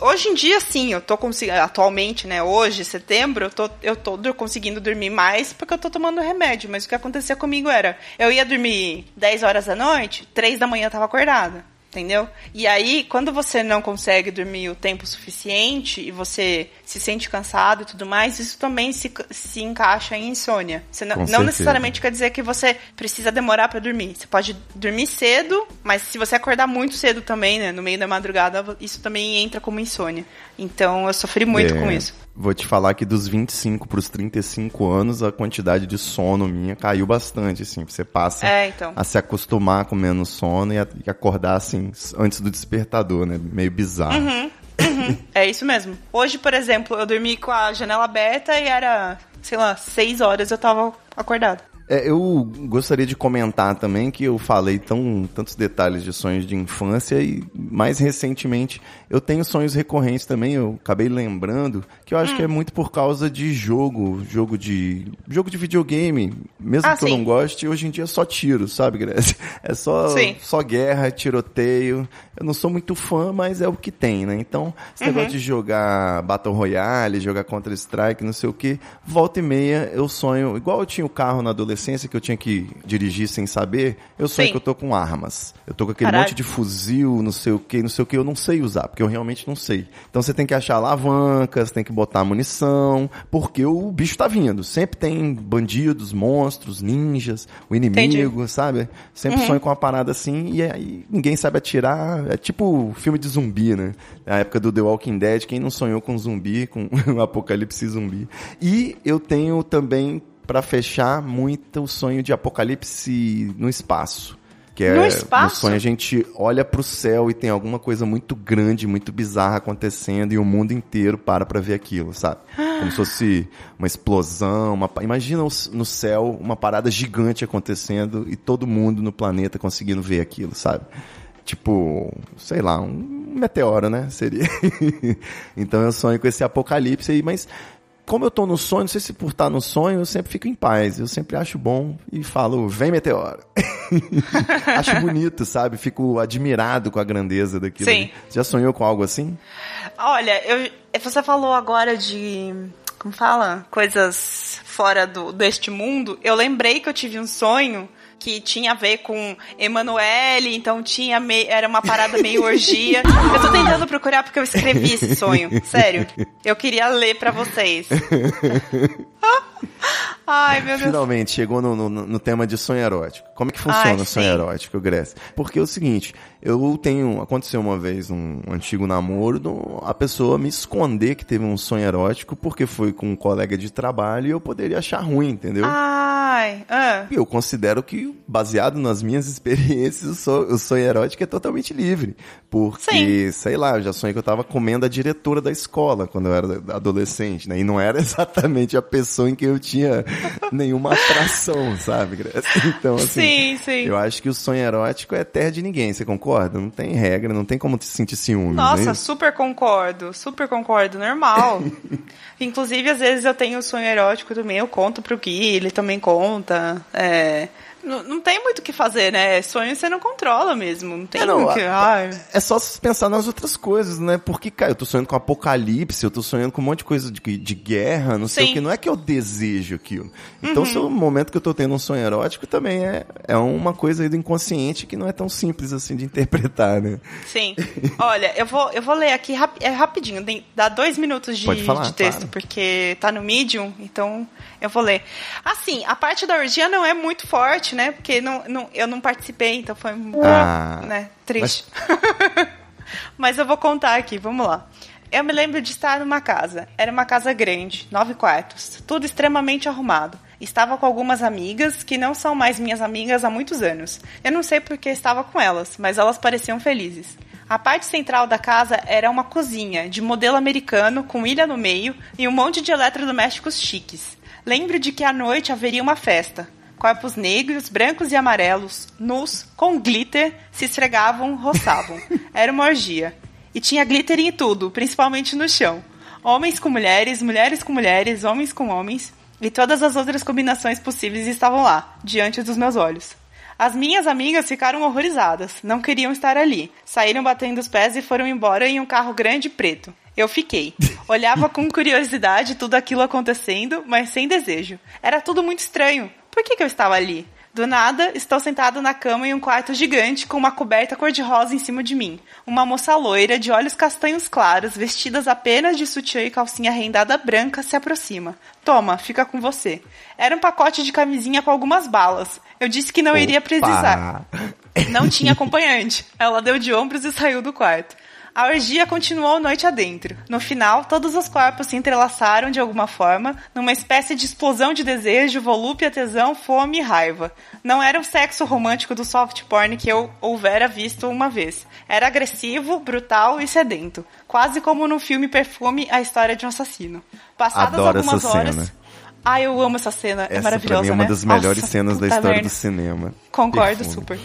S2: hoje em dia sim, eu tô conseguindo atualmente, né, hoje, setembro, eu tô eu tô conseguindo dormir mais porque eu tô tomando remédio, mas o que acontecia comigo era, eu ia dormir 10 horas da noite, 3 da manhã eu tava acordada entendeu? E aí, quando você não consegue dormir o tempo suficiente e você se sente cansado e tudo mais, isso também se, se encaixa em insônia. Você não, não necessariamente quer dizer que você precisa demorar para dormir. Você pode dormir cedo, mas se você acordar muito cedo também, né, no meio da madrugada, isso também entra como insônia. Então, eu sofri muito é. com isso.
S1: Vou te falar que dos 25 para os 35 anos, a quantidade de sono minha caiu bastante, assim. Você passa é, então. a se acostumar com menos sono e, a, e, acordar, assim, antes do despertador, né? Meio bizarro.
S2: Uhum, uhum. é isso mesmo. Hoje, por exemplo, eu dormi com a janela aberta e era, sei lá, 6 horas eu tava acordado.
S1: É, eu gostaria de comentar também que eu falei tão, tantos detalhes de sonhos de infância e mais recentemente eu tenho sonhos recorrentes também. Eu acabei lembrando que eu acho hum. que é muito por causa de jogo, jogo de jogo de videogame. Mesmo ah, que sim. eu não goste, hoje em dia é só tiro, sabe, Grace? É só só guerra, tiroteio. Eu não sou muito fã, mas é o que tem, né? Então, esse uhum. negócio de jogar Battle Royale, jogar Counter Strike, não sei o que, volta e meia eu sonho, igual eu tinha o carro na adolescência adolescência que eu tinha que dirigir sem saber, eu sonho Sim. que eu tô com armas. Eu tô com aquele monte de fuzil, não sei o que, não sei o que, eu não sei usar, porque eu realmente não sei. Então você tem que achar alavancas, tem que botar munição, porque o bicho tá vindo. Sempre tem bandidos, monstros, ninjas, o inimigo, Entendi. sabe? Sempre uhum. sonho com uma parada assim e aí ninguém sabe atirar. É tipo filme de zumbi, né? Na época do The Walking Dead, quem não sonhou com zumbi, com o apocalipse zumbi. E eu tenho também para fechar muito o sonho de apocalipse no espaço. Que é
S2: no, espaço?
S1: no sonho a gente olha para o céu e tem alguma coisa muito grande, muito bizarra acontecendo e o mundo inteiro para para ver aquilo, sabe? Como se fosse uma explosão, uma... imagina no céu uma parada gigante acontecendo e todo mundo no planeta conseguindo ver aquilo, sabe? Tipo, sei lá, um meteoro, né? Seria. então eu sonho com esse apocalipse aí, mas como eu tô no sonho, não sei se por estar no sonho, eu sempre fico em paz. Eu sempre acho bom e falo, vem meteoro. acho bonito, sabe? Fico admirado com a grandeza daquilo. Sim. Já sonhou com algo assim?
S2: Olha, eu, você falou agora de. Como fala? Coisas fora do, deste mundo. Eu lembrei que eu tive um sonho que tinha a ver com Emanuele, então tinha me... era uma parada meio orgia. Eu tô tentando procurar porque eu escrevi esse sonho, sério. Eu queria ler para vocês. Ai, meu Deus.
S1: Finalmente, chegou no, no, no, tema de sonho erótico. Como é que funciona Ai, o sonho sim. erótico, Grécia? Porque é o seguinte, eu tenho. Aconteceu uma vez um antigo namoro, a pessoa me esconder que teve um sonho erótico porque foi com um colega de trabalho e eu poderia achar ruim, entendeu?
S2: Ai, ah.
S1: Eu considero que, baseado nas minhas experiências, o sonho, o sonho erótico é totalmente livre. Porque, sim. sei lá, eu já sonhei que eu tava comendo a diretora da escola quando eu era adolescente, né? E não era exatamente a pessoa em que eu tinha nenhuma atração, sabe? Então, assim,
S2: sim, sim.
S1: eu acho que o sonho erótico é terra de ninguém, você concorda? Não tem regra, não tem como te sentir ciúme.
S2: Nossa, é super concordo, super concordo, normal. Inclusive, às vezes eu tenho sonho erótico também, eu conto pro Gui, ele também conta. É, não, não tem muito o que fazer, né? Sonho você não controla mesmo. Não tem é, não, que. Ai.
S1: É só pensar nas outras coisas, né? Porque, cara, eu tô sonhando com apocalipse, eu tô sonhando com um monte de coisa de, de guerra, não sei Sim. o que. Não é que eu desejo aquilo. Então, uhum. se o momento que eu tô tendo um sonho erótico também é, é uma coisa aí do inconsciente que não é tão simples assim de interpretar, né?
S2: Sim. Olha, eu vou, eu vou ler aqui rap, é rapidinho, dá dois minutos de, falar, de texto, claro. porque tá no Medium, então eu vou ler. Assim, a parte da orgia não é muito forte, né? Porque não, não, eu não participei, então foi ah, né, triste. Mas... mas eu vou contar aqui, vamos lá. Eu me lembro de estar numa casa. Era uma casa grande, nove quartos, tudo extremamente arrumado. Estava com algumas amigas que não são mais minhas amigas há muitos anos. Eu não sei porque estava com elas, mas elas pareciam felizes. A parte central da casa era uma cozinha de modelo americano com ilha no meio e um monte de eletrodomésticos chiques. Lembro de que à noite haveria uma festa. Corpos negros, brancos e amarelos, nus, com glitter, se esfregavam, roçavam. Era uma orgia. E tinha glitter em tudo, principalmente no chão. Homens com mulheres, mulheres com mulheres, homens com homens, e todas as outras combinações possíveis estavam lá, diante dos meus olhos. As minhas amigas ficaram horrorizadas, não queriam estar ali. Saíram batendo os pés e foram embora em um carro grande e preto. Eu fiquei. Olhava com curiosidade tudo aquilo acontecendo, mas sem desejo. Era tudo muito estranho. Por que, que eu estava ali? Do nada, estou sentado na cama em um quarto gigante com uma coberta cor-de-rosa em cima de mim. Uma moça loira, de olhos castanhos claros, vestidas apenas de sutiã e calcinha rendada branca, se aproxima. Toma, fica com você. Era um pacote de camisinha com algumas balas. Eu disse que não iria precisar. Não tinha acompanhante. Ela deu de ombros e saiu do quarto. A orgia continuou noite adentro. No final, todos os corpos se entrelaçaram de alguma forma, numa espécie de explosão de desejo, volúpia, tesão, fome e raiva. Não era o sexo romântico do soft porn que eu houvera visto uma vez. Era agressivo, brutal e sedento. Quase como no filme Perfume, a história de um assassino. Passadas
S1: Adoro
S2: algumas horas.
S1: cena.
S2: Ah, eu amo essa cena. é
S1: Essa
S2: maravilhosa,
S1: pra mim é uma
S2: né?
S1: das melhores
S2: Nossa,
S1: cenas da história
S2: merda.
S1: do cinema.
S2: Concordo
S1: Perfume.
S2: super.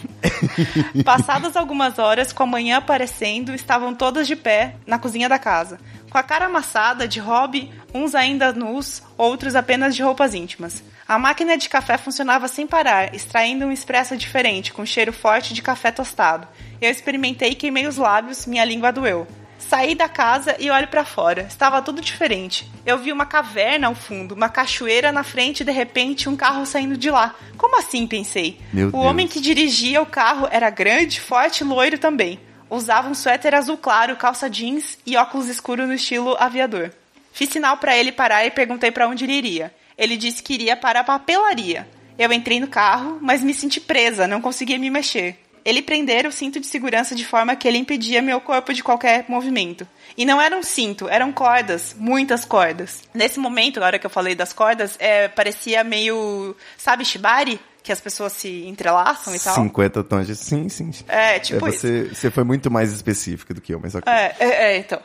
S2: Passadas algumas horas, com a manhã aparecendo, estavam todas de pé na cozinha da casa. Com a cara amassada, de hobby, uns ainda nus, outros apenas de roupas íntimas. A máquina de café funcionava sem parar, extraindo um expresso diferente, com cheiro forte de café tostado. Eu experimentei e queimei os lábios, minha língua doeu. Saí da casa e olho pra fora. Estava tudo diferente. Eu vi uma caverna ao fundo, uma cachoeira na frente e de repente um carro saindo de lá. Como assim, pensei?
S1: Meu
S2: o
S1: Deus.
S2: homem que dirigia o carro era grande, forte e loiro também. Usava um suéter azul claro, calça jeans e óculos escuros no estilo aviador. Fiz sinal pra ele parar e perguntei pra onde ele iria. Ele disse que iria para a papelaria. Eu entrei no carro, mas me senti presa, não conseguia me mexer. Ele prendera o cinto de segurança de forma que ele impedia meu corpo de qualquer movimento. E não era um cinto, eram cordas, muitas cordas. Nesse momento, na hora que eu falei das cordas, é, parecia meio. Sabe, shibari? Que as pessoas se entrelaçam e tal.
S1: 50 tons de... Sim, sim.
S2: É, tipo
S1: É,
S2: isso.
S1: você, você foi muito mais específica do que eu, mas ok.
S2: É, é, é, então.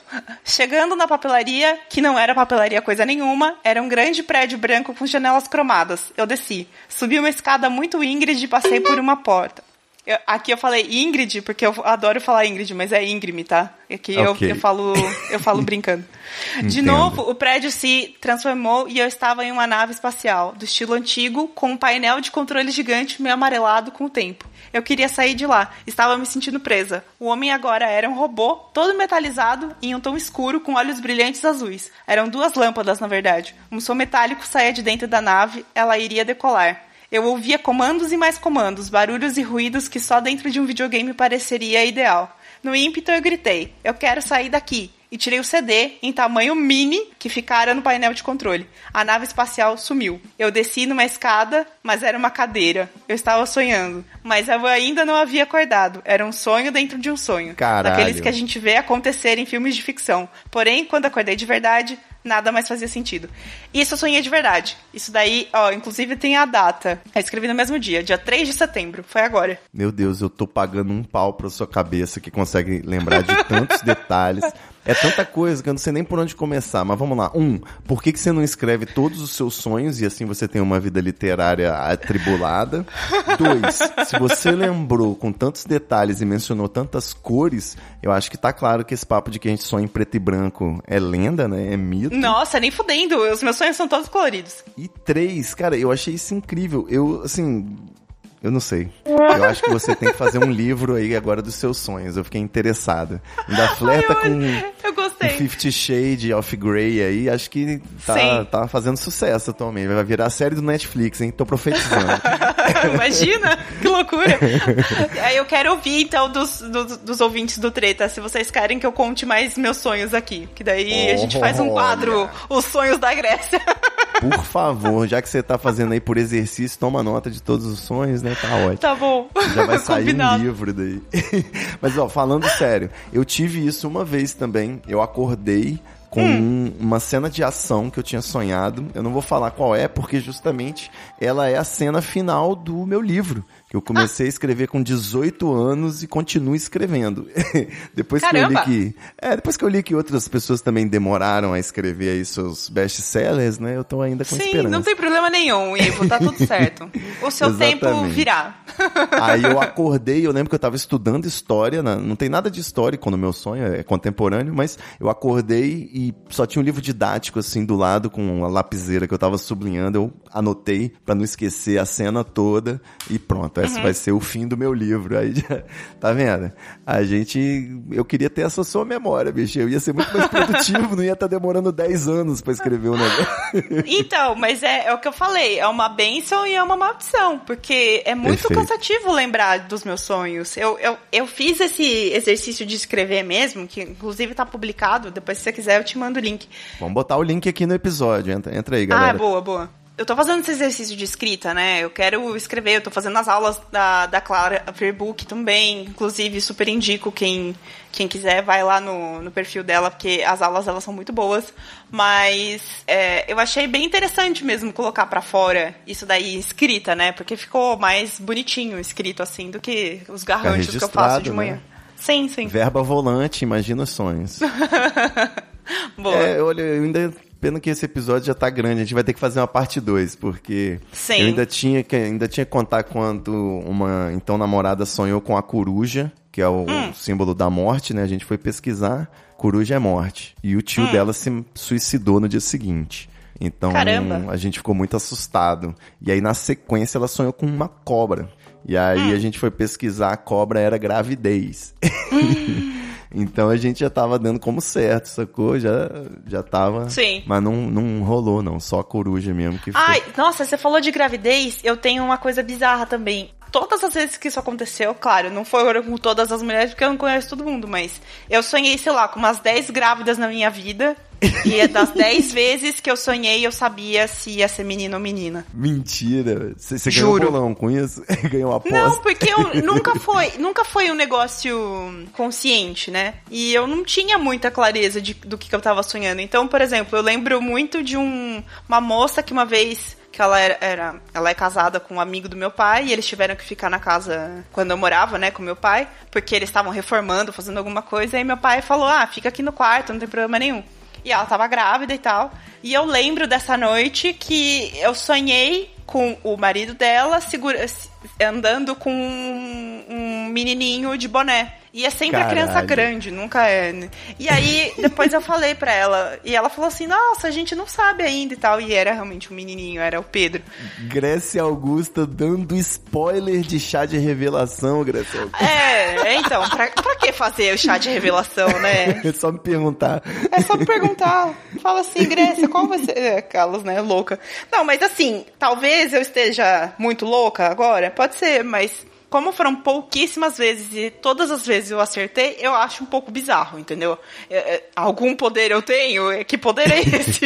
S2: Chegando na papelaria, que não era papelaria coisa nenhuma, era um grande prédio branco com janelas cromadas. Eu desci. Subi uma escada muito Ingrid e passei por uma porta. Eu- aqui eu falei Ingrid, porque eu adoro falar Ingrid, mas é íngreme, tá? Aqui eu-
S1: Ok.
S2: eu, falo, eu falo brincando. De
S1: Entendo.
S2: novo, o prédio se transformou e eu estava em uma nave espacial, do estilo antigo, com um painel de controle gigante meio amarelado com o tempo. Eu queria sair de lá, estava me sentindo presa. O homem agora era um robô, todo metalizado, em um tom escuro, com olhos brilhantes azuis. Eram duas lâmpadas, na verdade. Um som metálico saía de dentro da nave, ela iria decolar. Eu ouvia comandos e mais comandos, barulhos e ruídos que só dentro de um videogame pareceria ideal. No ímpeto eu gritei: Eu quero sair daqui! E tirei o CD em tamanho mini que ficara no painel de controle. A nave espacial sumiu. Eu desci numa escada, mas era uma cadeira. Eu estava sonhando, mas eu ainda não havia acordado. Era um sonho dentro de um sonho.
S1: Caralho.
S2: Daqueles que a gente vê acontecer em filmes de ficção. Porém, quando acordei de verdade, nada mais fazia sentido. Isso eu sonhei de verdade. Isso daí, ó, inclusive tem a data. Eu escrevi no mesmo dia, dia 3 de setembro. Foi agora.
S1: Meu Deus, eu tô pagando um pau pra sua cabeça que consegue lembrar de tantos detalhes. É tanta coisa que eu não sei nem por onde começar, mas vamos lá. Um, por que, que você não escreve todos os seus sonhos e assim você tem uma vida literária atribulada? Dois, se você lembrou com tantos detalhes e mencionou tantas cores, eu acho que tá claro que esse papo de que a gente sonha em preto e branco é lenda, né? É mito.
S2: Nossa, nem fudendo. Os meus sonhos são todos coloridos.
S1: E três, cara, eu achei isso incrível. Eu, assim, eu não sei. Eu acho que você tem que fazer um livro aí agora dos seus sonhos. Eu fiquei interessada. Ainda flerta
S2: Ai, eu-
S1: com
S2: Eu gostei.
S1: Fifty Shade of Grey aí. Acho que tá,
S2: Sim.
S1: tá fazendo sucesso atualmente. Vai virar a série do Netflix, hein? Tô profetizando.
S2: Imagina, que loucura. Aí eu quero ouvir, então, dos, dos, dos ouvintes do Treta, se vocês querem que eu conte mais meus sonhos aqui. Que daí a gente faz um quadro,
S1: Olha.
S2: Os Sonhos da Grécia.
S1: Por favor, já que você tá fazendo aí por exercício, toma nota de todos os sonhos, né? Tá ótimo.
S2: Tá bom.
S1: Já vai sair um livro daí. Mas, ó, falando sério, eu tive isso uma vez também. Eu acordei com
S2: Hum.
S1: um- uma cena de ação que eu tinha sonhado. Eu não vou falar qual é, porque justamente ela é a cena final do meu livro. Que eu comecei a escrever com 18 anos e continuo escrevendo. depois que eu li
S2: Caramba!
S1: que. É, depois que eu li que outras pessoas também demoraram a escrever aí seus best-sellers, né? Eu tô ainda com
S2: Sim,
S1: esperança.
S2: não tem problema nenhum, Ivo, tá tudo certo. O seu tempo virá.
S1: Aí eu acordei, eu lembro que eu tava estudando história, né? não tem nada de histórico no meu sonho, é contemporâneo, mas eu acordei e só tinha um livro didático assim do lado com uma lapiseira que eu tava sublinhando, eu anotei pra não esquecer a cena toda e pronto. Esse vai ser o fim do meu livro. Aí, já- tá vendo? A gente, eu queria ter essa sua memória, bicho. Eu ia ser muito mais produtivo, não ia estar demorando 10 anos pra escrever o negócio.
S2: Então, mas é, é o que eu falei, é uma benção e é uma maldição, porque é muito
S1: Perfeito.
S2: cansativo lembrar dos meus sonhos. Eu, eu, eu fiz esse exercício de escrever mesmo, que inclusive tá publicado, depois se você quiser eu te mando o link.
S1: Vamos botar o link aqui no episódio. Entra, entra aí, galera.
S2: Ah, boa, boa. Eu tô fazendo esse exercício de escrita, né? Eu quero escrever, eu tô fazendo as aulas da, da Clara Verbook também. Inclusive, super indico quem, quem quiser, vai lá no, no perfil dela, porque as aulas elas são muito boas. Mas é, eu achei bem interessante mesmo colocar pra fora isso daí escrita, né? Porque ficou mais bonitinho escrito assim do que os garranchos que eu faço de manhã.
S1: né?
S2: Sim, sim.
S1: Verba volante, imagina os sonhos.
S2: Boa.
S1: É, olha, eu ainda. Pena que esse episódio já tá grande, a gente vai ter que fazer uma parte 2, porque
S2: Sim.
S1: eu ainda tinha que ainda tinha que contar quando uma então namorada sonhou com a coruja, que é o
S2: Hum.
S1: símbolo da morte, né? A gente foi pesquisar, coruja é morte. E o
S2: Hum.
S1: tio dela se suicidou no dia seguinte. Então
S2: Caramba.
S1: a gente ficou muito assustado. E aí na sequência ela sonhou com uma cobra. E aí
S2: Hum.
S1: a gente foi pesquisar, a cobra era gravidez. Então a gente já tava dando como certo, sacou? Já, já tava.
S2: Sim.
S1: Mas não, não rolou, não. Só a coruja mesmo que ficou.
S2: Ai, nossa, você falou de gravidez, eu tenho uma coisa bizarra também. Todas as vezes que isso aconteceu, claro, não foi com todas as mulheres, porque eu não conheço todo mundo, mas eu sonhei, sei lá, com umas 10 grávidas na minha vida. E é das 10 vezes que eu sonhei, eu sabia se ia ser menino ou menina.
S1: Mentira. Você ganhou
S2: Juro.
S1: bolão com isso? ganhou uma aposta?
S2: Não, porque eu nunca foi, nunca foi um negócio consciente, né? E eu não tinha muita clareza de, do que, que eu tava sonhando. Então, por exemplo, eu lembro muito de um, uma moça que uma vez que ela era, era- ela é casada com um amigo do meu pai e eles tiveram que ficar na casa quando eu morava, né, com meu pai, porque eles estavam reformando, fazendo alguma coisa, e aí meu pai falou: "Ah, fica aqui no quarto, não tem problema nenhum". E ela tava grávida e tal. E eu lembro dessa noite que eu sonhei com o marido dela segura, andando com um, um menininho de boné. E é sempre a criança
S1: Caralho.
S2: grande, nunca é. E aí, depois eu falei pra ela, e ela falou assim: Nossa, a gente não sabe ainda e tal. E era realmente um menininho, era o Pedro.
S1: Grécia Augusta dando spoiler de chá de revelação, Grécia Augusta.
S2: É, então, pra, pra que fazer o chá de revelação, né?
S1: É só me perguntar.
S2: É só perguntar. Fala assim, Grécia, vai ser. É, Carlos, né? Louca. Não, mas assim, talvez eu esteja muito louca agora. Pode ser, mas como foram pouquíssimas vezes e todas as vezes eu acertei, eu acho um pouco bizarro, entendeu? É, é, algum poder eu tenho? É, Que poder é esse?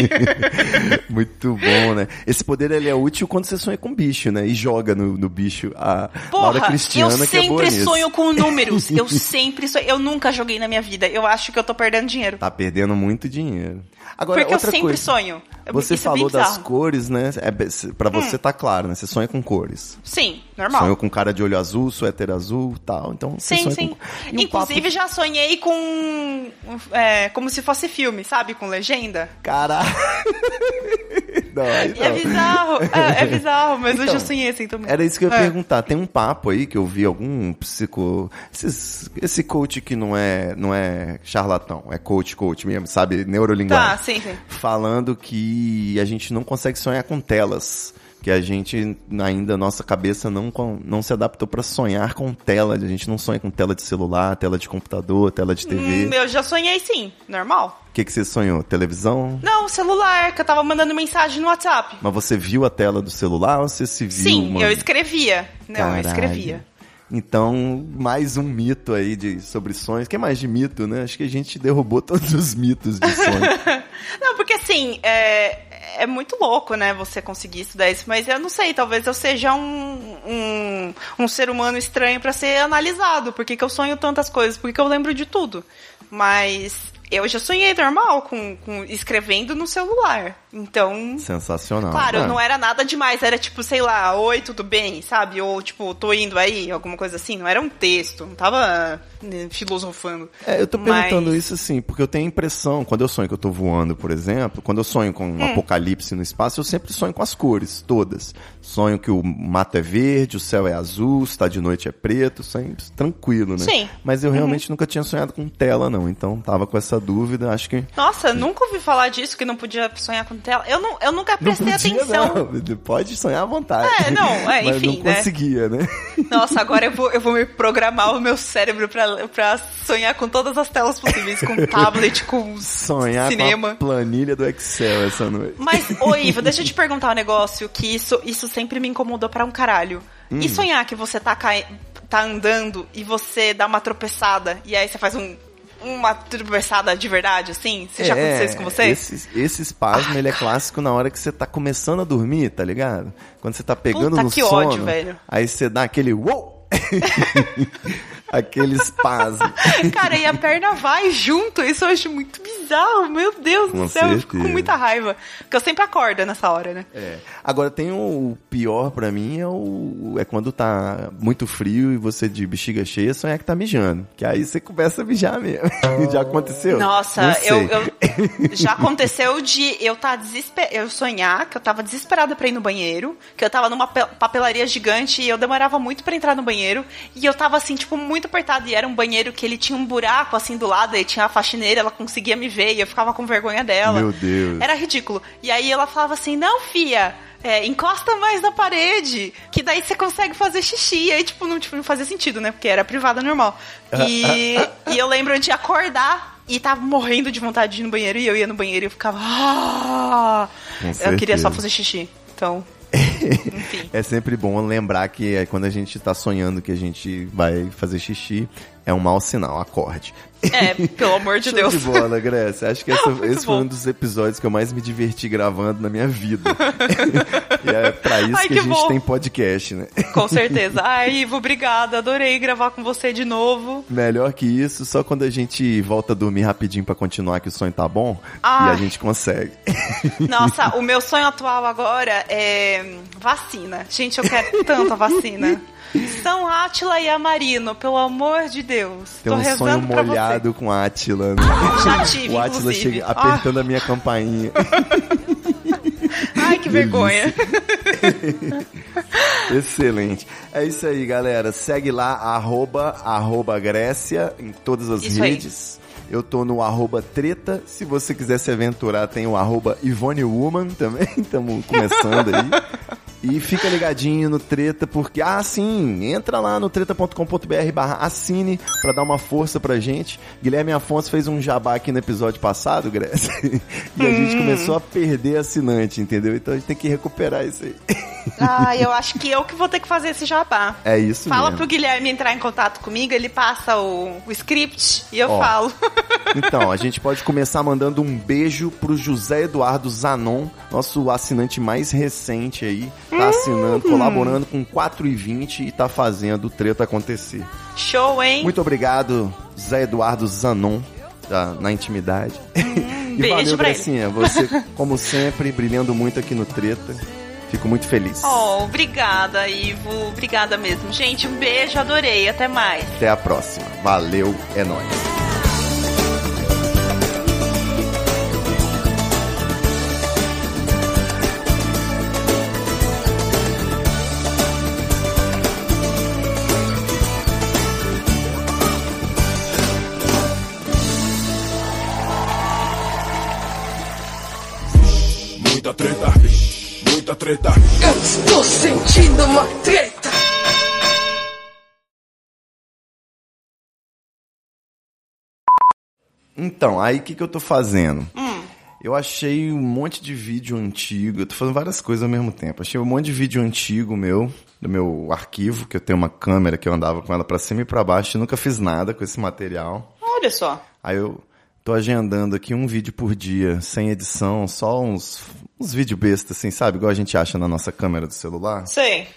S1: Muito bom, né? Esse poder ele é útil quando você sonha com bicho, né? E joga no, no bicho. A Laura
S2: Porra,
S1: Cristiana
S2: eu
S1: que é
S2: sempre
S1: nisso.
S2: sonho com números. Eu sempre sonho. Eu nunca joguei na minha vida. Eu acho que eu tô perdendo dinheiro.
S1: Tá perdendo muito dinheiro. Agora,
S2: Porque eu sempre
S1: coisa.
S2: sonho.
S1: Você
S2: Isso é
S1: falou das.
S2: Hum.
S1: cores, né? É, pra você tá claro, né? Você sonha com cores.
S2: Sim, normal.
S1: Sonhou com cara de olho azul, suéter azul tal. Então,
S2: Sim, sim.
S1: com...
S2: Inclusive,
S1: papo-
S2: já sonhei com. é, como se fosse filme, sabe? Com legenda.
S1: Caralho! não,
S2: é bizarro. É, é bizarro, mas eu
S1: Então,
S2: já sonhei assim também.
S1: Era isso que eu ia
S2: É.
S1: perguntar. Tem um papo aí que eu vi algum psico. esses- esse coach que não é, não é charlatão, é coach, coach mesmo, sabe? Neurolinguagem.
S2: Tá, sim, sim.
S1: Falando que a gente não consegue sonhar com telas. Que a gente ainda, nossa cabeça não, não se adaptou pra sonhar com tela. A gente não sonha com tela de celular, tela de computador, tela de TV.
S2: Hum, eu já sonhei sim, normal.
S1: O que, que você sonhou? Televisão?
S2: Não, celular, que eu tava mandando mensagem no WhatsApp.
S1: Mas você viu a tela do celular ou você se viu?
S2: Sim,
S1: mano?
S2: eu escrevia. Não, eu
S1: Caralho.
S2: escrevia.
S1: Então, mais um mito aí de, sobre sonhos. O que é mais de mito, né? Acho que a gente derrubou todos os mitos de sonho.
S2: Não, porque assim, é, é muito louco, né, você conseguir estudar isso, mas eu não sei, talvez eu seja um, um, um ser humano estranho pra ser analisado. Por que, que eu sonho tantas coisas? Por que, que eu lembro de tudo? Mas eu já sonhei normal, com, com escrevendo no celular. Então.
S1: Sensacional.
S2: Claro,
S1: Ah,
S2: não era nada demais, era tipo, sei lá, oi, tudo bem, sabe? Ou tipo, tô indo aí, alguma coisa assim. Não era um texto, não tava filosofando.
S1: É, eu tô
S2: Mas-
S1: perguntando isso assim, porque eu tenho a impressão, quando eu sonho que eu tô voando, por exemplo, quando eu sonho com um apocalipse no espaço, eu sempre sonho com as cores, todas. Sonho que o mato é verde, o céu é azul, se tá de noite é preto, sempre tranquilo, né?
S2: Sim. Uhum.
S1: Mas eu realmente nunca tinha sonhado com tela, não, então tava com essa dúvida. Acho que.
S2: Nossa, nunca ouvi falar disso, que não podia sonhar com tela. Eu, não, eu nunca prestei
S1: não podia,
S2: atenção.
S1: Não. Pode sonhar à vontade.
S2: É, não, é,
S1: Mas
S2: enfim,
S1: não
S2: né?
S1: conseguia, né?
S2: Nossa, agora eu vou, eu vou me programar o meu cérebro pra, pra sonhar com todas as telas possíveis, com tablet, com
S1: Sonhar
S2: cinema.
S1: com a planilha do Excel essa noite.
S2: Mas, ô Ivo, deixa eu te perguntar um negócio que isso, isso sempre me incomodou pra um caralho.
S1: Hum.
S2: E sonhar que você tá, cai... tá andando e você dá uma tropeçada e aí você faz um, uma tropeçada de verdade, assim? Se já aconteceu isso com você?
S1: É, Esse, esse espasmo, ele é clássico na hora que você tá começando a dormir, tá ligado? Quando você tá pegando
S2: Puta,
S1: no
S2: que
S1: sono,
S2: ódio, velho.
S1: aí você dá aquele uou! aquele espasmo.
S2: Cara, e a perna vai junto. Isso eu acho muito bizarro. Meu Deus
S1: Com
S2: do céu. Eu fico com
S1: certeza.
S2: muita raiva. Porque eu sempre acordo nessa hora, né?
S1: É. Agora tem o pior pra mim é o é quando tá muito frio e você de bexiga cheia sonhar que tá mijando, que aí você começa a mijar mesmo. Já aconteceu?
S2: Nossa, eu, eu- já aconteceu de eu tá desesper... eu sonhar que eu tava desesperada pra ir no banheiro, que eu tava numa pe- papelaria gigante e eu demorava muito pra entrar no banheiro, e eu tava assim, tipo, muito apertada, e era um banheiro que ele tinha um buraco assim do lado, e tinha a faxineira, ela conseguia me ver, e eu ficava com vergonha dela.
S1: Meu Deus.
S2: Era ridículo. E aí ela falava assim: "Não, fia, é, encosta mais na parede, que daí você consegue fazer xixi. E aí, tipo, não, tipo, não fazia sentido, né? Porque era privada normal. E, e eu lembro de acordar e tava morrendo de vontade de ir no banheiro. E eu ia no banheiro e eu ficava. "Ah!" Eu queria só fazer xixi. Então.
S1: É sempre bom lembrar que é quando a gente tá sonhando que a gente vai fazer xixi, é um mau sinal, acorde.
S2: É, pelo amor de
S1: Show
S2: Deus.
S1: de bola, Grécia. Acho que essa- esse foi
S2: bom.
S1: um dos episódios que eu mais me diverti gravando na minha vida. e é pra isso
S2: Ai,
S1: que,
S2: que
S1: a gente
S2: bom.
S1: tem podcast, né?
S2: Com certeza. Ai, Ivo, obrigada. Adorei gravar com você de novo.
S1: Melhor que isso, só quando a gente volta a dormir rapidinho pra continuar que o sonho tá bom,
S2: Ai.
S1: e a gente consegue.
S2: Nossa, o meu sonho atual agora é vacina. Gente, eu quero tanto a vacina. São Átila e Amarino, pelo amor de Deus.
S1: Tem
S2: Tô
S1: um sonho
S2: rezando
S1: com a Átila. Né?
S2: você. Já tive,
S1: o
S2: inclusive.
S1: chega apertando a minha campainha.
S2: Ah, ai, que vergonha.
S1: Excelente. É isso aí, galera. Segue lá, arroba, arroba Grécia, em todas as
S2: Isso aí.
S1: Eu tô no arroba treta. Se você quiser se aventurar, tem o arroba Ivone Woman também. Estamos começando aí. E fica ligadinho no Treta, porque, ah, sim, entra lá no treta.com.br barra assine pra dar uma força pra gente. Guilherme Afonso fez um jabá aqui no episódio passado, Grécia, e a gente
S2: Hum.
S1: começou a perder assinante, entendeu? Então a gente tem que recuperar isso aí.
S2: Ah, eu acho que eu que vou ter que fazer esse jabá.
S1: É isso
S2: Fala
S1: mesmo.
S2: pro Guilherme entrar em contato comigo, ele passa o, o script e eu
S1: Ó.
S2: falo.
S1: Então, a gente pode começar mandando um beijo pro José Eduardo Zanon, nosso assinante mais recente aí. Tá assinando, colaborando com 4,20 e tá fazendo o treta acontecer.
S2: Show, hein?
S1: Muito obrigado, José Eduardo Zanon, tá na intimidade. e
S2: Hum, beijo
S1: valeu. Grecinha. Você, como sempre, brilhando muito aqui no treta. Fico muito feliz.
S2: Oh, obrigada, Ivo. Obrigada mesmo. Gente, um beijo, adorei. Até mais.
S1: Até a próxima. Valeu, é nóis. Então, aí o que, que eu tô fazendo?
S2: Hum.
S1: Eu achei um monte de vídeo antigo, eu tô fazendo várias coisas ao mesmo tempo. Achei um monte de vídeo antigo meu, do meu arquivo, que eu tenho uma câmera que eu andava com ela pra cima e pra baixo e nunca fiz nada com esse material.
S2: Olha só.
S1: Aí eu tô agendando aqui um vídeo por dia, sem edição, só uns, uns vídeos bestas, assim, sabe? Igual a gente acha na nossa câmera do celular.
S2: Sei.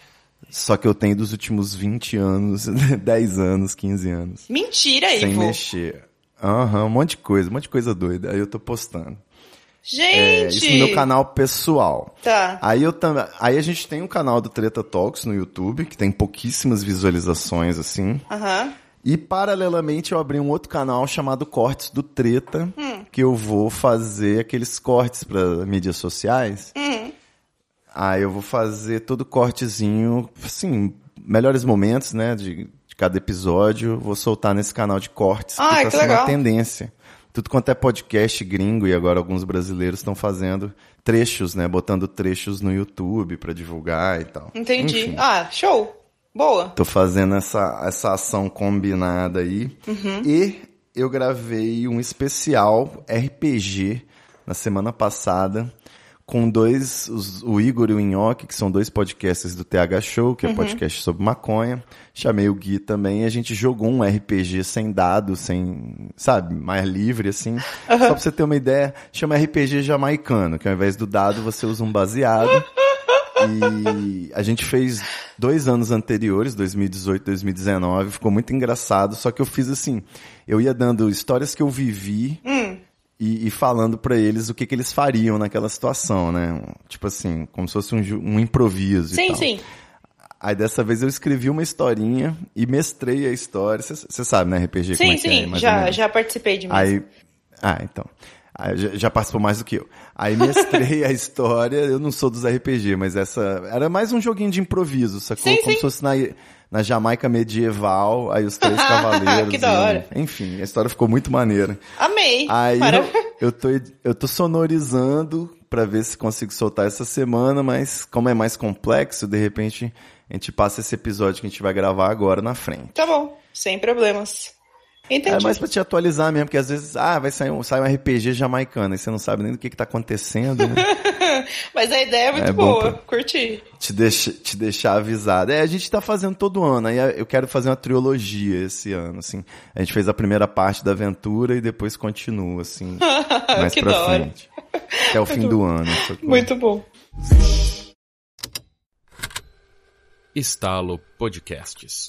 S1: Só que eu tenho dos últimos 20 anos, 10 anos, 15 anos.
S2: Mentira,
S1: Sem
S2: Ivo.
S1: mexer. Aham, um monte de coisa, um monte de coisa doida. Aí eu tô postando. É,
S2: Gente.
S1: isso no meu canal pessoal.
S2: Tá.
S1: Aí eu também, aí a gente tem um canal do Treta Talks no YouTube, que tem pouquíssimas visualizações assim.
S2: Aham.
S1: E paralelamente eu abri um outro canal chamado Cortes do Treta,
S2: Hum.
S1: que eu vou fazer aqueles cortes para mídias sociais.
S2: Hum.
S1: Aí eu vou fazer todo cortezinho, assim, melhores momentos, né, de cada episódio, vou soltar nesse canal de cortes,
S2: Ai,
S1: que tá
S2: que
S1: sendo
S2: legal.
S1: a tendência. tudo quanto é podcast gringo e agora alguns brasileiros estão fazendo trechos, né? Botando trechos no YouTube para divulgar e tal.
S2: Entendi.
S1: Enfim.
S2: Ah, show. Boa.
S1: Tô fazendo essa, essa ação combinada aí.
S2: Uhum.
S1: E eu gravei um especial RPG na semana passada com dois, os- o Igor e o Nhoque, que são dois podcasts do TH Show, que é podcast sobre maconha. Chamei o Gui também e a gente jogou um RPG sem dado, sem, sabe, mais livre, assim. Só pra você ter uma ideia, chama RPG jamaicano, que ao invés do dado você usa um baseado. E a gente fez dois anos anteriores, 2018, 2019, ficou muito engraçado, só que eu fiz assim, eu ia dando histórias que eu vivi e, e falando pra eles o que, que eles fariam naquela situação, né? Tipo assim, como se fosse um, um improviso e
S2: Sim,
S1: tal.
S2: sim.
S1: Aí dessa vez eu escrevi uma historinha e mestrei a história. Você sabe, né, RPG?
S2: Sim,
S1: é é,
S2: sim.
S1: ou
S2: já, já participei de mim.
S1: Aí, ah, então. Aí já, já participou mais do que eu. Aí mestrei a história, eu não sou dos RPG, mas essa era mais um joguinho de improviso, sacou?
S2: Sim,
S1: Como
S2: sim.
S1: se fosse na, na Jamaica medieval, aí os três cavaleiros.
S2: Que da
S1: e-
S2: hora.
S1: enfim, a história ficou muito maneira.
S2: Amei.
S1: Aí eu, eu, tô, eu tô sonorizando pra ver se consigo soltar essa semana, mas como é mais complexo, de repente a gente passa esse episódio que a gente vai gravar agora na frente.
S2: Tá bom. Sem problemas. Entendi.
S1: É mais pra te atualizar mesmo, porque às vezes, ah, vai sair um, sai um RPG jamaicano, e você não sabe nem do que que tá acontecendo, né?
S2: Mas a ideia é muito
S1: É
S2: boa.
S1: pra-
S2: Curti.
S1: te, deixa, te deixar avisado. É, a gente tá fazendo todo ano, aí eu quero fazer uma trilogia esse ano, assim. A gente fez a primeira parte da aventura e depois continua, assim, mais
S2: Que
S1: pra
S2: da hora.
S1: frente. Até o fim do ano. sacou?
S2: Muito bom.
S3: Estalo Podcasts.